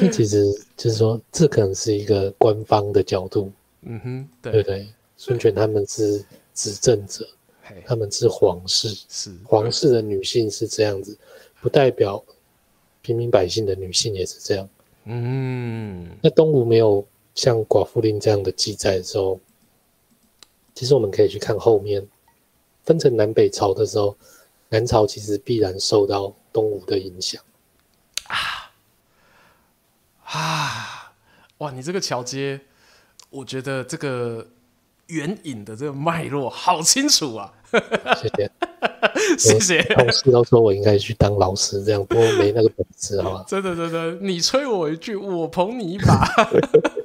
Speaker 2: 这其实就是说，这可能是一个官方的角度。
Speaker 3: 嗯哼，对，
Speaker 2: 对对。孙权他们是执政者，他们是皇室，是皇室的女性是这样子，不代表平民百姓的女性也是这样。嗯，那东吴没有。像寡妇令这样的记载的时候，其实我们可以去看后面分成南北朝的时候，南朝其实必然受到东吴的影响
Speaker 3: 啊啊！哇，你这个桥接，我觉得这个援引的这个脉络好清楚啊！
Speaker 2: 谢谢。
Speaker 3: 谢谢，
Speaker 2: 同事都说我应该去当老师，这样不过没那个本事，好吧？
Speaker 3: 真的，真的，你催我一句，我捧你一把。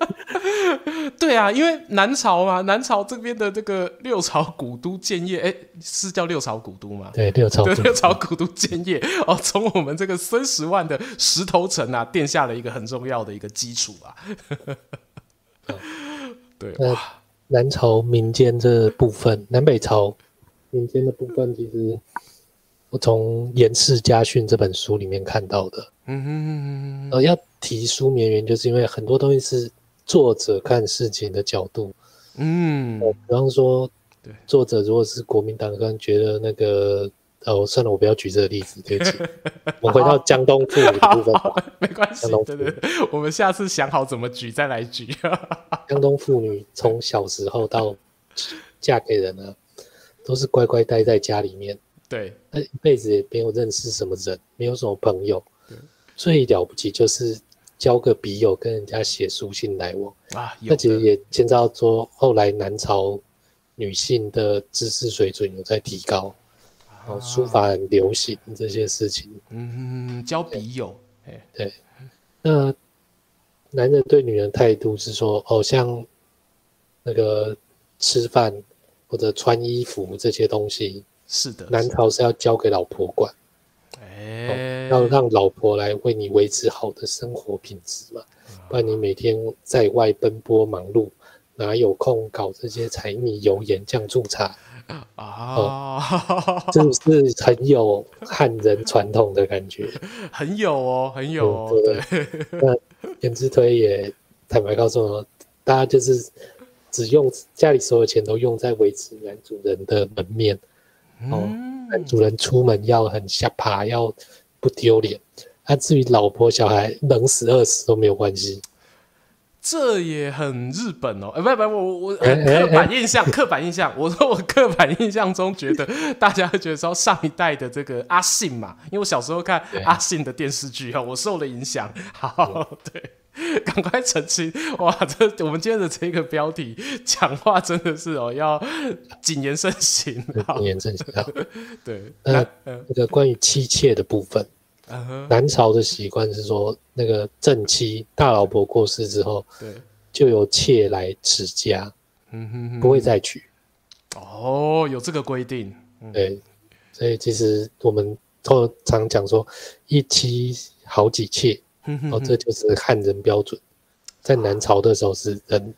Speaker 3: 对啊，因为南朝嘛，南朝这边的这个六朝古都建业，哎，是叫六朝古都吗？
Speaker 2: 对，六朝，
Speaker 3: 对，六朝古都建业哦，从我们这个孙十万的石头城啊，奠下了一个很重要的一个基础啊。对，哇，
Speaker 2: 南朝民间这部分，南北朝。民间的部分，其实我从《颜氏家训》这本书里面看到的。嗯哼嗯嗯呃，要提书绵源，就是因为很多东西是作者看事情的角度。嗯，比方说，对，作者如果是国民党，可能觉得那个，哦，算了，我不要举这个例子，对不起。我回到江东妇女的部分吧，
Speaker 3: 没关系，对对对，我们下次想好怎么举再来举。
Speaker 2: 江东妇女从小时候到嫁给人了。都是乖乖待在家里面，
Speaker 3: 对，
Speaker 2: 那一辈子也没有认识什么人，没有什么朋友，最了不起就是交个笔友，跟人家写书信来往啊。那其实也牵涉到说，后来南朝女性的知识水准有在提高，啊，书法很流行这些事情。
Speaker 3: 嗯，交笔友，
Speaker 2: 对，对，那男人对女人态度是说，好像那个吃饭。或者穿衣服这些东西，
Speaker 3: 是的，
Speaker 2: 南朝是要交给老婆管，哎、哦，要让老婆来为你维持好的生活品质嘛，不然你每天在外奔波忙碌，哪有空搞这些柴米油盐酱醋茶啊？是不是很有汉人传统的感觉？
Speaker 3: 很有哦，很有哦。
Speaker 2: 嗯、对，对那颜之推也坦白告诉我，大家就是。只用家里所有钱都用在维持男主人的门面，嗯、哦，男主人出门要很下爬，要不丢脸，啊，至于老婆小孩冷死饿死都没有关系。
Speaker 3: 这也很日本哦，哎，不不，我我刻板印象，刻板印象，我说我刻板印象中觉得大家会觉得说上一代的这个阿信嘛，因为我小时候看阿信的电视剧哈，我受了影响。好，对，赶快澄清哇！这我们今天的这个标题讲话真的是哦，要谨言慎行，
Speaker 2: 谨言慎行。
Speaker 3: 对，
Speaker 2: 那那个关于妻妾的部分。南朝的习惯是说，那个正妻大老婆过世之后，对，就由妾来持家，嗯哼哼，不会再娶。
Speaker 3: 哦，有这个规定。
Speaker 2: 对，所以其实我们通常讲说一妻好几妾，哦，这就是汉人标准，在南朝的时候是人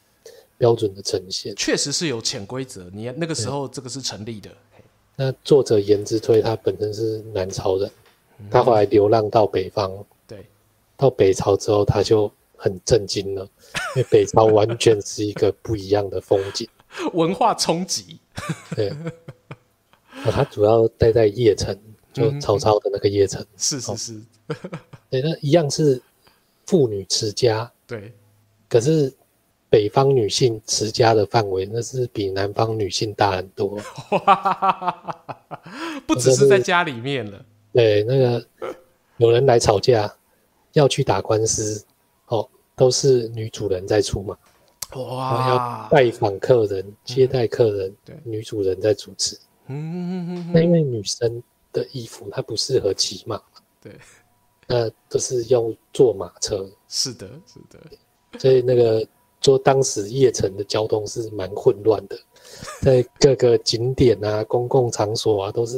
Speaker 2: 标准的呈现。
Speaker 3: 确实是有潜规则，你那个时候这个是成立的。
Speaker 2: 那作者颜之推他本身是南朝人。他后来流浪到北方，对，到北朝之后他就很震惊了，因为北朝完全是一个不一样的风景，
Speaker 3: 文化冲击。
Speaker 2: 对，他主要待在邺城，就曹操的那个邺城。
Speaker 3: 是是是，
Speaker 2: 对，那一样是妇女持家，
Speaker 3: 对，
Speaker 2: 可是北方女性持家的范围那是比南方女性大很多，
Speaker 3: 不只是在家里面了。
Speaker 2: 对，那个有人来吵架，要去打官司，哦，都是女主人在出马。哇！要拜访客人、嗯、接待客人，对，女主人在主持。嗯，那因为女生的衣服它不适合骑马，
Speaker 3: 对，
Speaker 2: 那都是用坐马车。
Speaker 3: 是的，是的。
Speaker 2: 所以那个说当时夜城的交通是蛮混乱的，在各个景点啊、公共场所啊都是。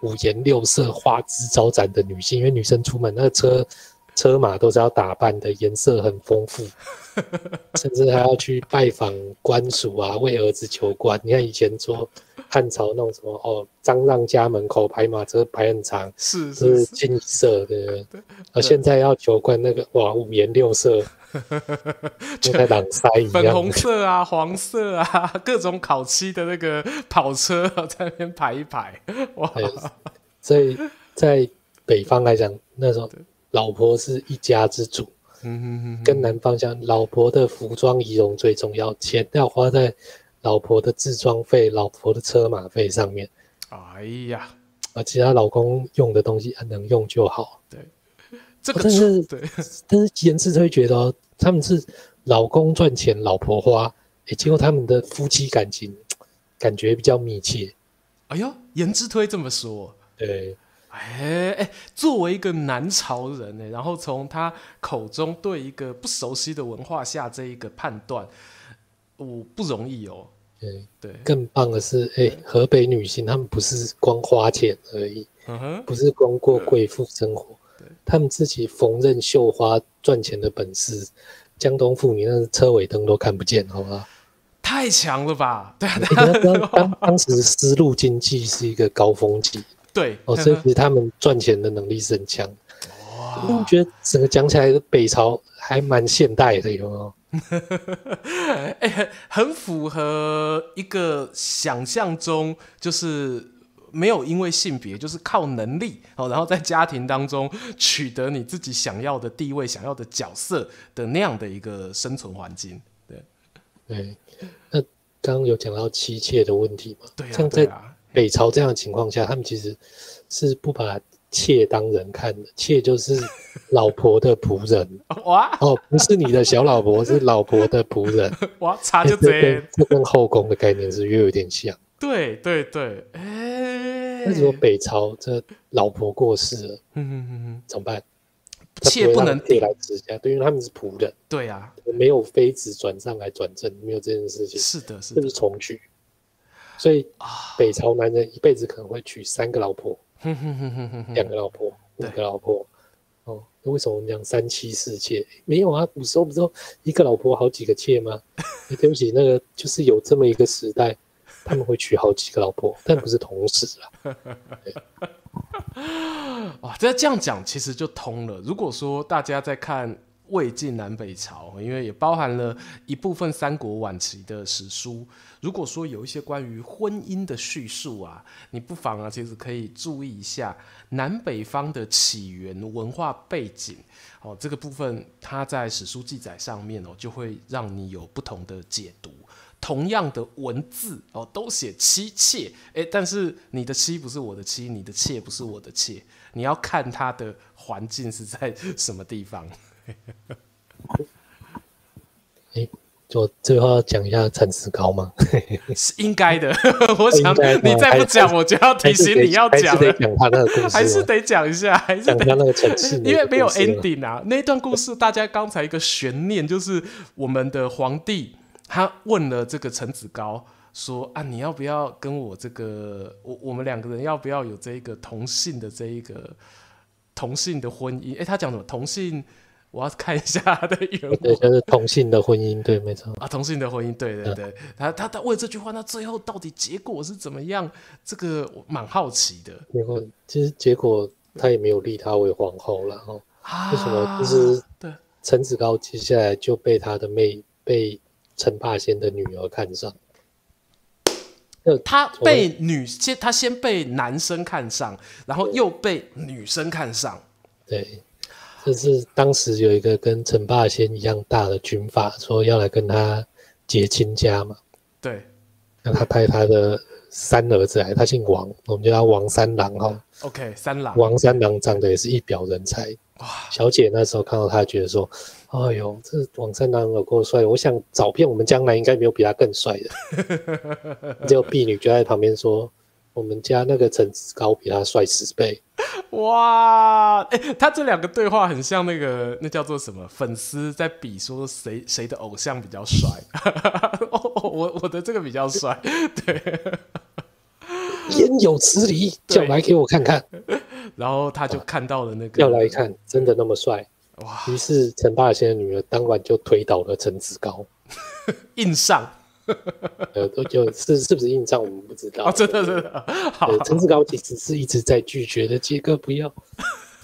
Speaker 2: 五颜六色、花枝招展的女性，因为女生出门那个车车马都是要打扮的，颜色很丰富，甚至还要去拜访官署啊，为儿子求官。你看以前说汉朝那种什么哦，张让家门口排马车排很长，
Speaker 3: 是是
Speaker 2: 金色的，而现在要求官那个哇，五颜六色。就在挡塞一样，
Speaker 3: 粉红色啊，黄色啊，各种烤漆的那个跑车在那边排一排，哇！
Speaker 2: 所以在北方来讲，那时候老婆是一家之主，嗯，跟南方讲，老婆的服装仪容最重要，钱要花在老婆的自装费、老婆的车马费上面。
Speaker 3: 哎呀，
Speaker 2: 而其他老公用的东西能用就好。
Speaker 3: 对，这个、
Speaker 2: 但是对，但是颜之会觉得。他们是老公赚钱，老婆花，哎，结果他们的夫妻感情感觉比较密切。
Speaker 3: 哎呦，颜之推这么说，
Speaker 2: 对，
Speaker 3: 哎哎，作为一个南朝人呢，然后从他口中对一个不熟悉的文化下这一个判断，我不容易哦。
Speaker 2: 对对，更棒的是，哎，河北女性她们不是光花钱而已，嗯哼，不是光过贵妇生活。他们自己缝纫绣花赚钱的本事，江东妇女那是车尾灯都看不见，好不好？
Speaker 3: 太强了吧？对啊，
Speaker 2: 当当时丝路经济是一个高峰期，
Speaker 3: 对
Speaker 2: 哦，所以其实他们赚钱的能力是很强。哇，我觉得整个讲起来，北朝还蛮现代的，有没有？
Speaker 3: 哎、欸，很符合一个想象中，就是。没有因为性别，就是靠能力哦，然后在家庭当中取得你自己想要的地位、想要的角色的那样的一个生存环境。对，
Speaker 2: 对。那刚刚有讲到妻妾的问题嘛？
Speaker 3: 对啊。
Speaker 2: 像在北朝这样的情况下，他们其实是不把妾当人看的，妾就是老婆的仆人。哇！哦，不是你的小老婆，是老婆的仆人。
Speaker 3: 哇，差就这，
Speaker 2: 这跟后宫的概念是又有点像。
Speaker 3: 对对对，哎、欸，
Speaker 2: 那如果北朝这老婆过世了，嗯嗯
Speaker 3: 嗯
Speaker 2: 怎么办？
Speaker 3: 妾不能
Speaker 2: 顶来持家，对，因为他们是仆人。
Speaker 3: 对、
Speaker 2: 啊，没有妃子转上来转正，没有这件事情。
Speaker 3: 是的，是的，
Speaker 2: 这是重娶。所以北朝男人一辈子可能会娶三个老婆，两个老婆，五个老婆。哦，那为什么我们讲三妻四妾？没有啊，古时候不是说一个老婆好几个妾吗？对不起，那个就是有这么一个时代。他们会娶好几个老婆，但不是同时啊。
Speaker 3: 哇，这这样讲其实就通了。如果说大家在看魏晋南北朝，因为也包含了一部分三国晚期的史书。如果说有一些关于婚姻的叙述啊，你不妨啊，其实可以注意一下南北方的起源文化背景哦。这个部分它在史书记载上面哦，就会让你有不同的解读。同样的文字哦，都写妻妾，诶，但是你的妻不是我的妻，你的妾不是我的妾，你要看他的环境是在什么地方。
Speaker 2: 诶就最后要讲一下陈子高吗？
Speaker 3: 是应该的。我想你再不讲，我就要提醒你要讲。
Speaker 2: 还是得讲他那个故事，
Speaker 3: 还是得讲一下，还是得
Speaker 2: 讲那个
Speaker 3: 因为没有 ending 啊。那一段故事，大家刚才一个悬念就是我们的皇帝，他问了这个陈子高说啊，你要不要跟我这个我我们两个人要不要有这一个同性的这一个同性的婚姻？哎，他讲什么同性？我要看一下他的原文，
Speaker 2: 对，就是同性的婚姻，对，没错
Speaker 3: 啊，同性的婚姻，对对对，嗯、他他他为这句话，那最后到底结果是怎么样？这个我蛮好奇的。
Speaker 2: 结果其实结果他也没有立她为皇后了哈。为什么？就是对陈子高接下来就被他的妹被陈霸先的女儿看上。
Speaker 3: 他被女先，他先被男生看上，然后又被女生看上，
Speaker 2: 对。就是当时有一个跟陈霸先一样大的军阀，说要来跟他结亲家嘛。
Speaker 3: 对，
Speaker 2: 那他派他的三儿子来，他姓王，我们叫他王三郎哈。
Speaker 3: OK，三郎。
Speaker 2: 王三郎长得也是一表人才。哇，小姐那时候看到他，觉得说：“哎呦，这王三郎有够帅，我想找遍我们江南，应该没有比他更帅的。”结果婢女就在旁边说。我们家那个陈子高比他帅十倍，
Speaker 3: 哇！哎、欸，他这两个对话很像那个，那叫做什么？粉丝在比说谁谁的偶像比较帅。哦，我我的这个比较帅，对。
Speaker 2: 焉有此理？叫来给我看看。
Speaker 3: 然后他就看到了那个，
Speaker 2: 要来看，真的那么帅？哇！于是陈霸先的女儿当晚就推倒了陈子高，
Speaker 3: 硬上。
Speaker 2: 呃，都就是是不是硬仗，我们不知道。
Speaker 3: 哦、真的，真的。好，
Speaker 2: 陈子高其实是一直在拒绝的，杰哥不要。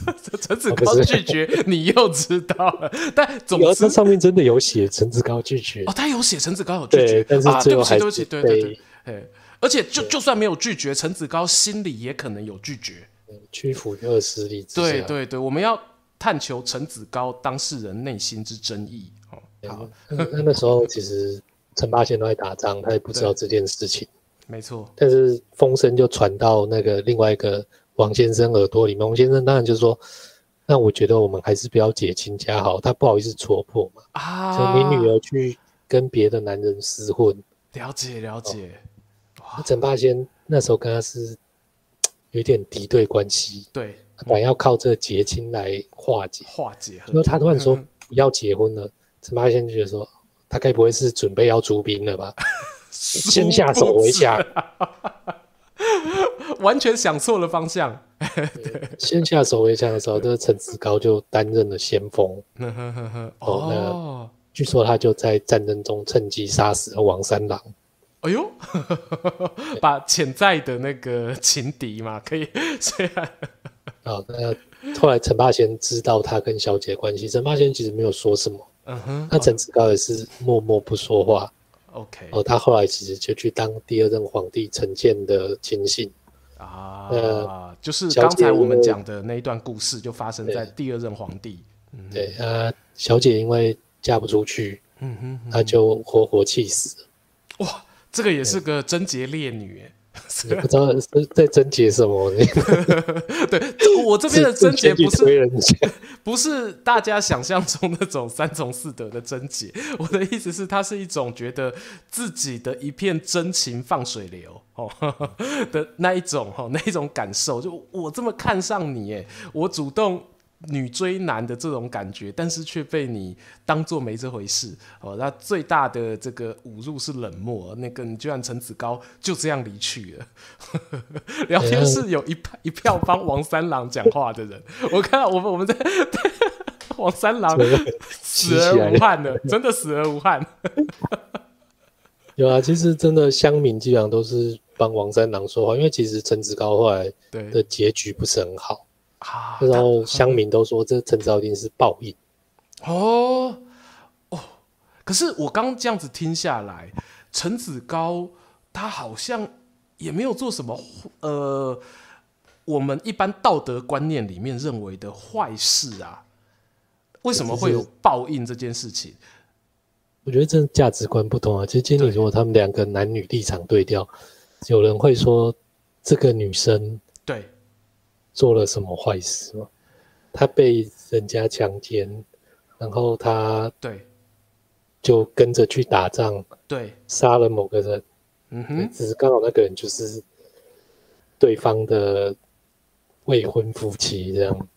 Speaker 3: 陈子高拒绝，你又知道了。但总之
Speaker 2: 上面真的有写陈子高拒绝。
Speaker 3: 哦，他有写陈子高有拒绝，
Speaker 2: 但是最后还是、啊、对不起，对不起，对对
Speaker 3: 对。而且就就算没有拒绝，陈子高心里也可能有拒绝。
Speaker 2: 屈服于恶势力之下。
Speaker 3: 对对对，我们要探求陈子高当事人内心之真意。哦，好。
Speaker 2: 那那时候其实。陈霸先都在打仗，他也不知道这件事情。
Speaker 3: 没错，
Speaker 2: 但是风声就传到那个另外一个王先生耳朵里面。王先生当然就说：“那我觉得我们还是不要结亲家好。”他不好意思戳破嘛。啊！就你女儿去跟别的男人厮混。
Speaker 3: 了解了解。
Speaker 2: 哦、陈霸先那时候跟他是有点敌对关系。
Speaker 3: 对。
Speaker 2: 本来要靠这个结亲来化解。
Speaker 3: 化解。
Speaker 2: 因为他突然说不要结婚了，陈八先就觉得说。他该不会是准备要出兵了吧？先下手为强，
Speaker 3: 完全想错了方向。
Speaker 2: 先下手为强的时候，这个陈子高就担任了先锋。哦，那据说他就在战争中趁机杀死了王三郎。
Speaker 3: 哎呦，把潜在的那个情敌嘛，可以 虽然。
Speaker 2: 好，那后来陈霸先知道他跟小姐的关系，陈霸先其实没有说什么。嗯哼，那陈子高也是默默不说话。
Speaker 3: OK，
Speaker 2: 哦，他后来其实就去当第二任皇帝陈建的亲信
Speaker 3: 啊，呃，就是刚才我们讲的那一段故事，就发生在第二任皇帝。
Speaker 2: 对，呃，小姐因为嫁不出去，嗯哼，她就活活气死。
Speaker 3: 哇，这个也是个贞洁烈女
Speaker 2: 不知道在贞洁什么？
Speaker 3: 对，我这边的贞洁不是 不是大家想象中那种三从四德的贞洁。我的意思是，它是一种觉得自己的一片真情放水流哦 的那一种那一种感受。就我这么看上你，哎，我主动。女追男的这种感觉，但是却被你当做没这回事哦。那最大的这个侮辱是冷漠，那个你居然陈子高就这样离去了。聊天室有一一票帮王三郎讲话的人，我看到我们我们在王三郎死而无憾了，真的死而无憾。
Speaker 2: 有啊，其实真的乡民基本上都是帮王三郎说话，因为其实陈子高后来的结局不是很好。然后乡民都说这陈子高一定是报应，
Speaker 3: 哦哦，可是我刚这样子听下来，陈子高他好像也没有做什么呃，我们一般道德观念里面认为的坏事啊。为什么会有报应这件事情？
Speaker 2: 我觉得这价值观不同啊。其实今天你如果他们两个男女立场对调，有人会说这个女生对做了什么坏事吗？他被人家强奸，然后他对。就跟着去打仗，对。杀了某个人，嗯哼，只是刚好那个人就是对方的未婚夫妻这样。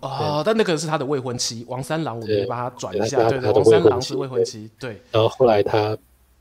Speaker 3: 哦，但那个人是他的未婚妻王三郎，我们把他转一下，对对，王三郎是未婚妻，对。
Speaker 2: 然后后来他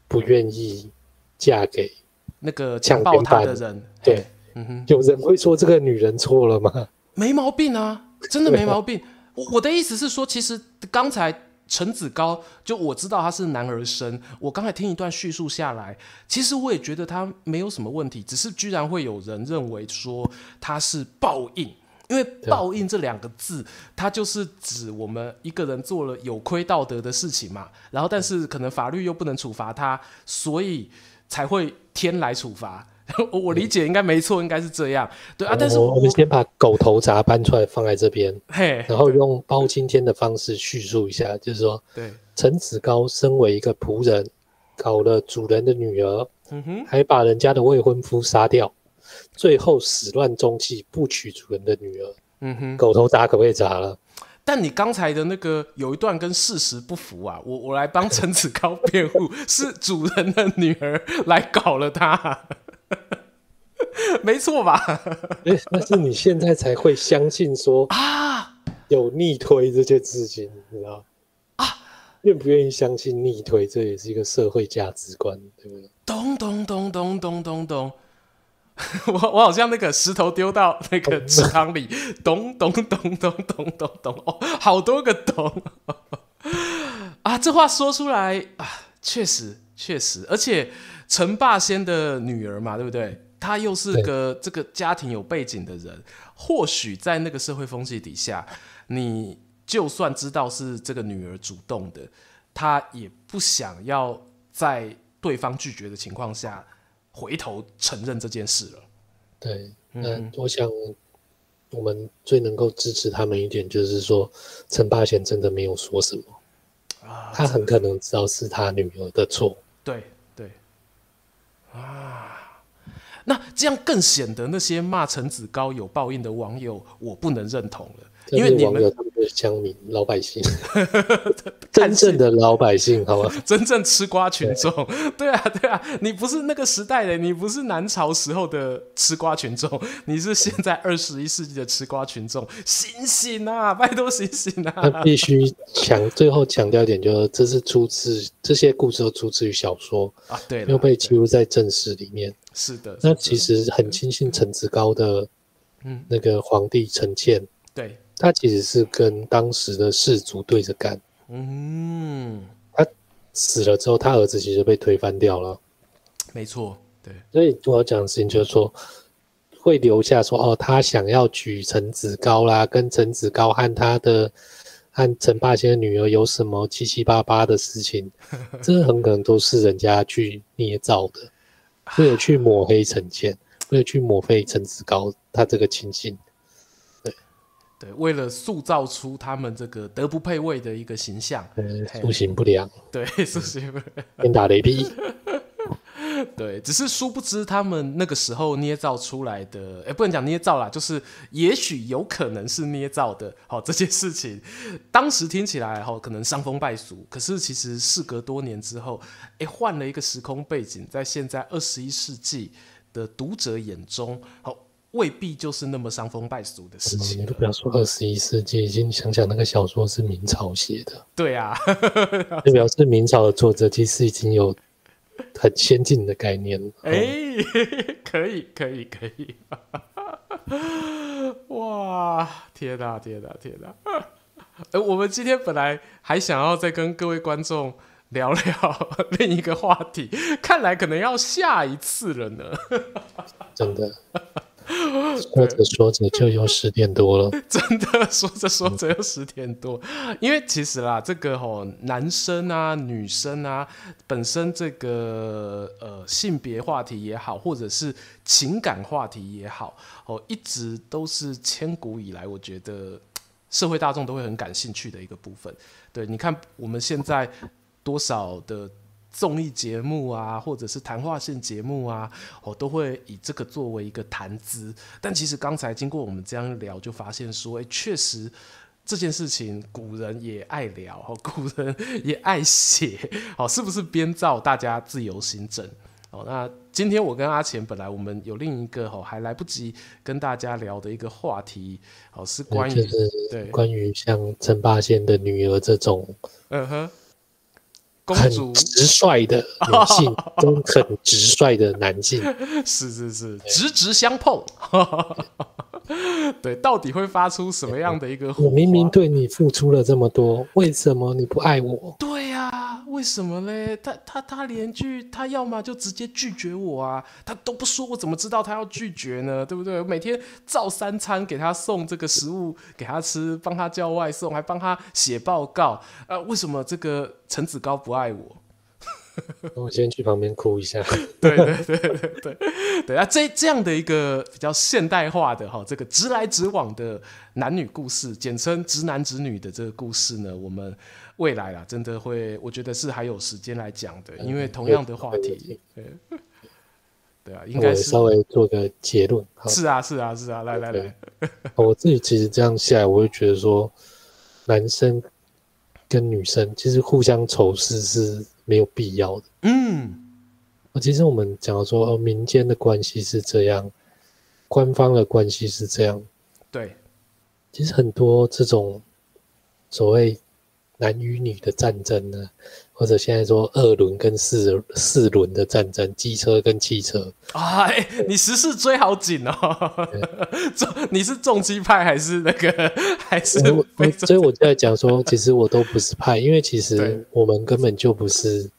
Speaker 2: 不愿意嫁给
Speaker 3: 那个强暴他的人，
Speaker 2: 对，嗯哼。有人会说这个女人错了吗？
Speaker 3: 没毛病啊，真的没毛病。我我的意思是说，其实刚才陈子高就我知道他是男儿身，我刚才听一段叙述下来，其实我也觉得他没有什么问题，只是居然会有人认为说他是报应。因为报应这两个字，它就是指我们一个人做了有亏道德的事情嘛，然后但是可能法律又不能处罚他，所以才会天来处罚。我理解应该没错，应该是这样。对啊，但是
Speaker 2: 我们先把狗头铡搬出来放在这边，嘿，然后用包青天的方式叙述一下，就是说，对，陈子高身为一个仆人，搞了主人的女儿，嗯哼，还把人家的未婚夫杀掉。最后始乱终弃，不娶主人的女儿。嗯哼，狗头铡可不可以鍘了？
Speaker 3: 但你刚才的那个有一段跟事实不符啊！我我来帮陈子高辩护，是主人的女儿来搞了他，没错吧？
Speaker 2: 哎、欸，但是你现在才会相信说啊，有逆推这些事情，你知道啊？愿不愿意相信逆推？这也是一个社会价值观，对不对？
Speaker 3: 咚咚咚咚咚咚咚。我我好像那个石头丢到那个池塘里，咚咚咚咚咚咚咚，哦，好多个咚啊！这话说出来啊，确实确实，而且陈霸先的女儿嘛，对不对？她又是个这个家庭有背景的人，或许在那个社会风气底下，你就算知道是这个女儿主动的，她也不想要在对方拒绝的情况下。回头承认这件事了。
Speaker 2: 对，那我想我们最能够支持他们一点，就是说陈霸贤真的没有说什么，啊，他很可能知道是他女儿的错。
Speaker 3: 对对，啊，那这样更显得那些骂陈子高有报应的网友，我不能认同了。因为你们乡民老百姓，
Speaker 2: 真正的老百姓，好吗？
Speaker 3: 真正吃瓜群众，对啊，对啊，你不是那个时代的，你不是南朝时候的吃瓜群众，你是现在二十一世纪的吃瓜群众，醒醒啊！拜托醒醒啊！
Speaker 2: 那必须强，最后强调一点，就是这是出自这些故事都出自于小说啊，对，又被记录在正史里面。
Speaker 3: 是的，
Speaker 2: 那其实很庆幸陈子高的，嗯，那个皇帝陈倩，
Speaker 3: 对。
Speaker 2: 他其实是跟当时的世族对着干，
Speaker 3: 嗯，
Speaker 2: 他死了之后，他儿子其实被推翻掉了，
Speaker 3: 没错，对，
Speaker 2: 所以我要讲的事情就是说，会留下说哦，他想要娶陈子高啦，跟陈子高和他的和陈霸先的女儿有什么七七八八的事情，这很可能都是人家去捏造的，为了去抹黑陈倩，为了去抹黑陈子高他这个亲信。
Speaker 3: 对，为了塑造出他们这个德不配位的一个形象，
Speaker 2: 素行不良，
Speaker 3: 对，素行不良，
Speaker 2: 天打雷劈，
Speaker 3: 对，只是殊不知他们那个时候捏造出来的，哎，不能讲捏造啦，就是也许有可能是捏造的。好，这件事情。当时听起来哈，可能伤风败俗，可是其实事隔多年之后，哎，换了一个时空背景，在现在二十一世纪的读者眼中，好。未必就是那么伤风败俗的事情。
Speaker 2: 你都不要说二十一世纪，已经想想那个小说是明朝写的。
Speaker 3: 对啊，
Speaker 2: 就表示明朝的作者其实已经有很先进的概念。
Speaker 3: 哎、欸，可以，可以，可以。哇，天哪，天哪，天哪！呃，我们今天本来还想要再跟各位观众聊聊另一个话题，看来可能要下一次了呢。
Speaker 2: 真的。说着说着就有十点多了，
Speaker 3: 真的说着说着又十点多。因为其实啦，这个吼男生啊、女生啊，本身这个呃性别话题也好，或者是情感话题也好，哦，一直都是千古以来，我觉得社会大众都会很感兴趣的一个部分。对，你看我们现在多少的。综艺节目啊，或者是谈话性节目啊，我都会以这个作为一个谈资。但其实刚才经过我们这样聊，就发现说，哎，确实这件事情古人也爱聊，古人也爱写，哦，是不是编造？大家自由心证。哦，那今天我跟阿钱本来我们有另一个哦，还来不及跟大家聊的一个话题，哦，是关于
Speaker 2: 对关于像陈霸先的女儿这种，嗯哼。很直率的女性 跟很直率的男性，
Speaker 3: 是是是，直直相碰。对，到底会发出什么样的一个？
Speaker 2: 我明明对你付出了这么多，为什么你不爱我？
Speaker 3: 对呀、啊，为什么嘞？他他他连句他要么就直接拒绝我啊，他都不说，我怎么知道他要拒绝呢？对不对？我每天照三餐给他送这个食物给他吃，帮他叫外送，还帮他写报告。呃，为什么这个陈子高不爱我？
Speaker 2: 我先去旁边哭一下。
Speaker 3: 对对对对对对啊！这这样的一个比较现代化的哈，这个直来直往的男女故事，简称直男直女的这个故事呢，我们未来啊，真的会，我觉得是还有时间来讲的，因为同样的话题，对 对啊，应该是
Speaker 2: 稍微做个结论。
Speaker 3: 是啊是啊是啊，来来来，
Speaker 2: 我自己其实这样下来，我会觉得说，男生跟女生其实互相仇视是。没有必要的。嗯，其实我们讲到说，哦，民间的关系是这样，官方的关系是这样。
Speaker 3: 对，
Speaker 2: 其实很多这种所谓男与女的战争呢，或者现在说二轮跟四四轮的战争，机车跟汽车。
Speaker 3: 啊，欸、你时事追好紧哦。重，你是重机派还是那个还是？
Speaker 2: 所以我就在讲说，其实我都不是派，因为其实我们根本就不是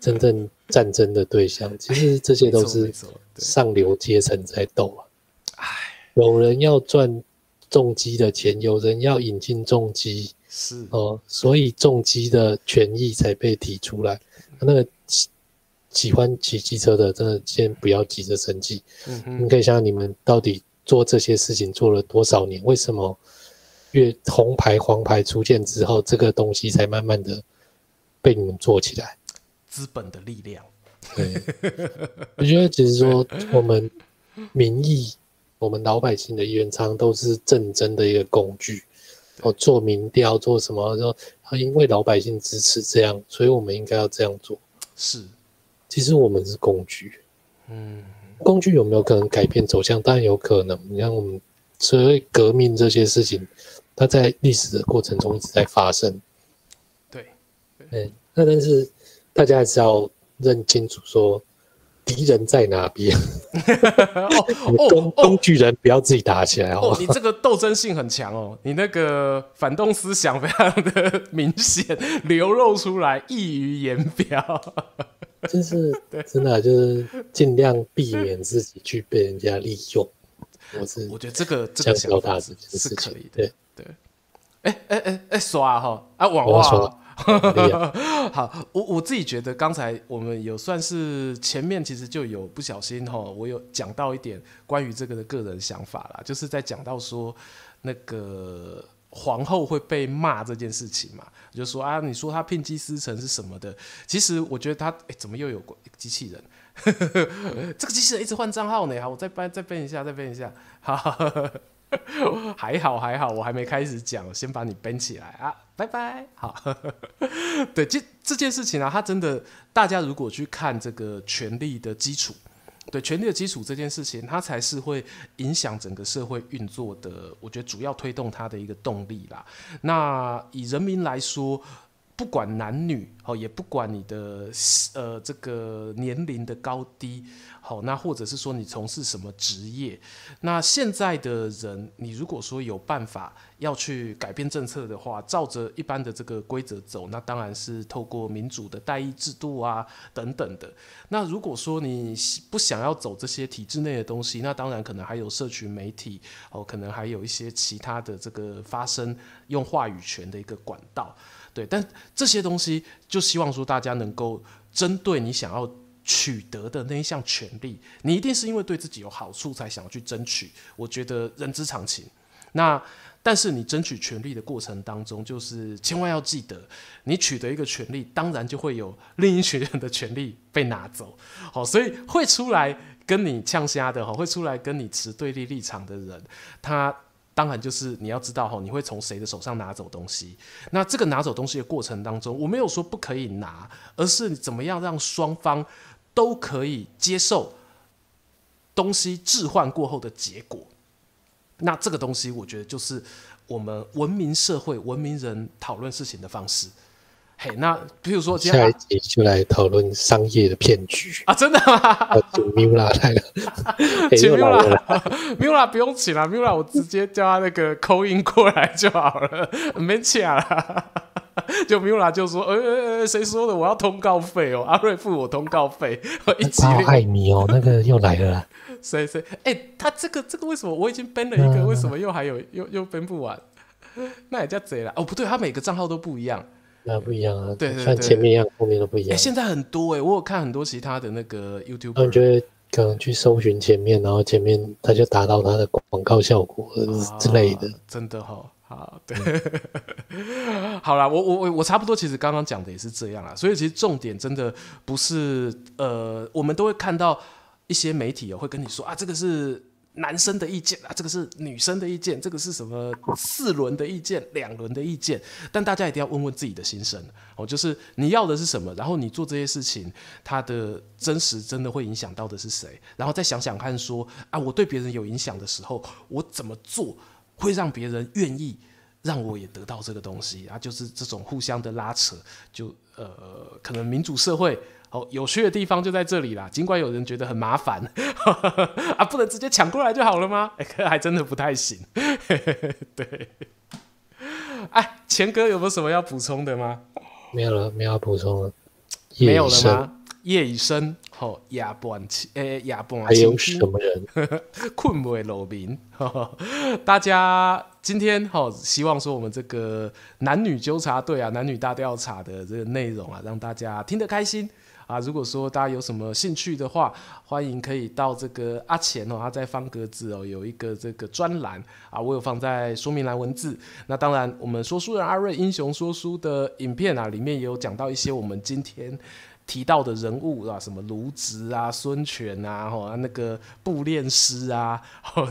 Speaker 2: 真正战争的对象。其实这些都是上流阶层在斗啊。有人要赚重机的钱，有人要引进重机。是哦，所以重机的权益才被提出来。那个喜喜欢骑机车的，真的先不要急着生气。你可以想想，你们到底做这些事情做了多少年？为什么越红牌黄牌出现之后，这个东西才慢慢的被你们做起来？
Speaker 3: 资本的力量。
Speaker 2: 对，我觉得其实说我们民意，我们老百姓的意愿，常常都是政争的一个工具。哦，做民调做什么？说因为老百姓支持这样，所以我们应该要这样做。
Speaker 3: 是，
Speaker 2: 其实我们是工具。嗯，工具有没有可能改变走向？当然有可能。你看我们所谓革命这些事情，它在历史的过程中一直在发生。
Speaker 3: 对，
Speaker 2: 对，那但是大家还是要认清楚说。敌人在哪边？哦，工工具人不要自己打起来哦。
Speaker 3: 你这个斗争性很强哦，你那个反动思想非常的明显，流露出来，溢于言表。
Speaker 2: 就是真的，就是尽量避免自己去被人家利用。我是
Speaker 3: 我觉得这个这个想法是是可以的。对对。哎哎哎哎，刷哈啊，网络。好，我我自己觉得刚才我们有算是前面其实就有不小心哈，我有讲到一点关于这个的个人想法啦，就是在讲到说那个皇后会被骂这件事情嘛，就说啊，你说她牝鸡司成是什么的，其实我觉得她哎、怎么又有个机器人？这个机器人一直换账号呢，好，我再搬再变一下，再变一下，好。还好还好，我还没开始讲，先把你编起来啊，拜拜。好，对，这这件事情啊，它真的，大家如果去看这个权力的基础，对权力的基础这件事情，它才是会影响整个社会运作的，我觉得主要推动它的一个动力啦。那以人民来说，不管男女哦，也不管你的呃这个年龄的高低，好，那或者是说你从事什么职业，那现在的人，你如果说有办法要去改变政策的话，照着一般的这个规则走，那当然是透过民主的代议制度啊等等的。那如果说你不想要走这些体制内的东西，那当然可能还有社群媒体哦，可能还有一些其他的这个发声用话语权的一个管道。对，但这些东西就希望说大家能够针对你想要取得的那一项权利，你一定是因为对自己有好处才想要去争取，我觉得人之常情。那但是你争取权利的过程当中，就是千万要记得，你取得一个权利，当然就会有另一群人的权利被拿走。好，所以会出来跟你呛虾的，哈，会出来跟你持对立立场的人，他。当然，就是你要知道哈，你会从谁的手上拿走东西。那这个拿走东西的过程当中，我没有说不可以拿，而是怎么样让双方都可以接受东西置换过后的结果。那这个东西，我觉得就是我们文明社会、文明人讨论事情的方式。嘿，那比如说今天，
Speaker 2: 下一集就来讨论商业的骗局
Speaker 3: 啊！真的吗？
Speaker 2: 请 Miula 来了，
Speaker 3: 请 Miula，Miula 不用请了，Miula 我直接叫他那个 call in 过来就好了，没请了。就 Miula 就说：“呃呃，谁说的？我要通告费哦，阿瑞付我通告费。”一集
Speaker 2: 爱你哦，那个又来了。
Speaker 3: 谁谁？哎、欸，他这个这个为什么我已经编了一个？为什么又还有又又编不完？那也叫贼了哦，不对，他每个账号都不一样。
Speaker 2: 那不一样啊，
Speaker 3: 对，对，对，
Speaker 2: 像前面一样，后面都不一
Speaker 3: 样。现在很多哎、欸，我有看很多其他的那个 YouTube，
Speaker 2: 他们就会可能去搜寻前面，然后前面他就达到他的广告效果之类的。啊、真
Speaker 3: 的哈，好，对，好啦，我我我我差不多，其实刚刚讲的也是这样啊。所以其实重点真的不是呃，我们都会看到一些媒体哦会跟你说啊，这个是。男生的意见啊，这个是女生的意见，这个是什么四轮的意见，两轮的意见，但大家一定要问问自己的心声哦，就是你要的是什么，然后你做这些事情，它的真实真的会影响到的是谁，然后再想想看说，啊，我对别人有影响的时候，我怎么做会让别人愿意让我也得到这个东西啊？就是这种互相的拉扯，就呃，可能民主社会。哦，有趣的地方就在这里啦。尽管有人觉得很麻烦，啊，不能直接抢过来就好了吗？哎、欸，还真的不太行。对，哎，钱哥有没有什么要补充的吗？
Speaker 2: 没有了，没有要补充了。
Speaker 3: 没有了吗？夜已深，吼，夜半起，诶，夜半
Speaker 2: 还有什么人？
Speaker 3: 困未露面。大家今天吼，希望说我们这个男女纠察队啊，男女大调查的这个内容啊，让大家听得开心。啊，如果说大家有什么兴趣的话，欢迎可以到这个阿钱哦，他在方格子哦有一个这个专栏啊，我有放在说明栏文字。那当然，我们说书人阿瑞英雄说书的影片啊，里面也有讲到一些我们今天提到的人物啊，什么卢植啊、孙权啊，吼，那个布练师啊，吼，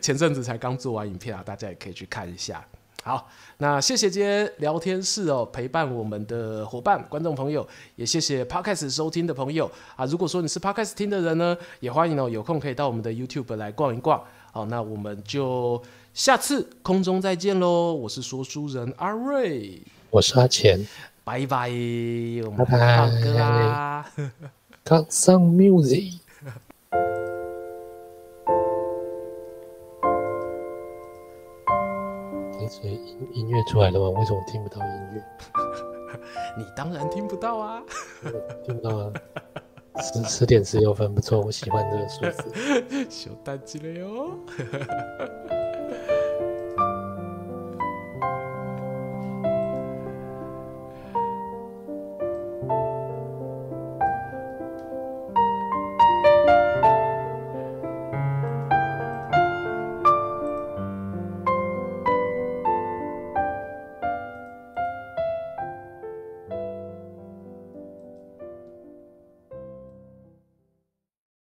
Speaker 3: 前阵子才刚做完影片啊，大家也可以去看一下。好，那谢谢今天聊天室哦陪伴我们的伙伴、观众朋友，也谢谢 Podcast 收听的朋友啊。如果说你是 Podcast 听的人呢，也欢迎哦有空可以到我们的 YouTube 来逛一逛。好，那我们就下次空中再见喽。我是说书人阿瑞，
Speaker 2: 我是阿钱，
Speaker 3: 拜拜，我们唱歌啦，
Speaker 2: Cut some music。所以音音乐出来了吗？为什么听不到音乐？
Speaker 3: 你当然听不到啊！
Speaker 2: 听不到啊！十十点十六分，不错，我喜欢这个数字。
Speaker 3: 小蛋鸡了哟！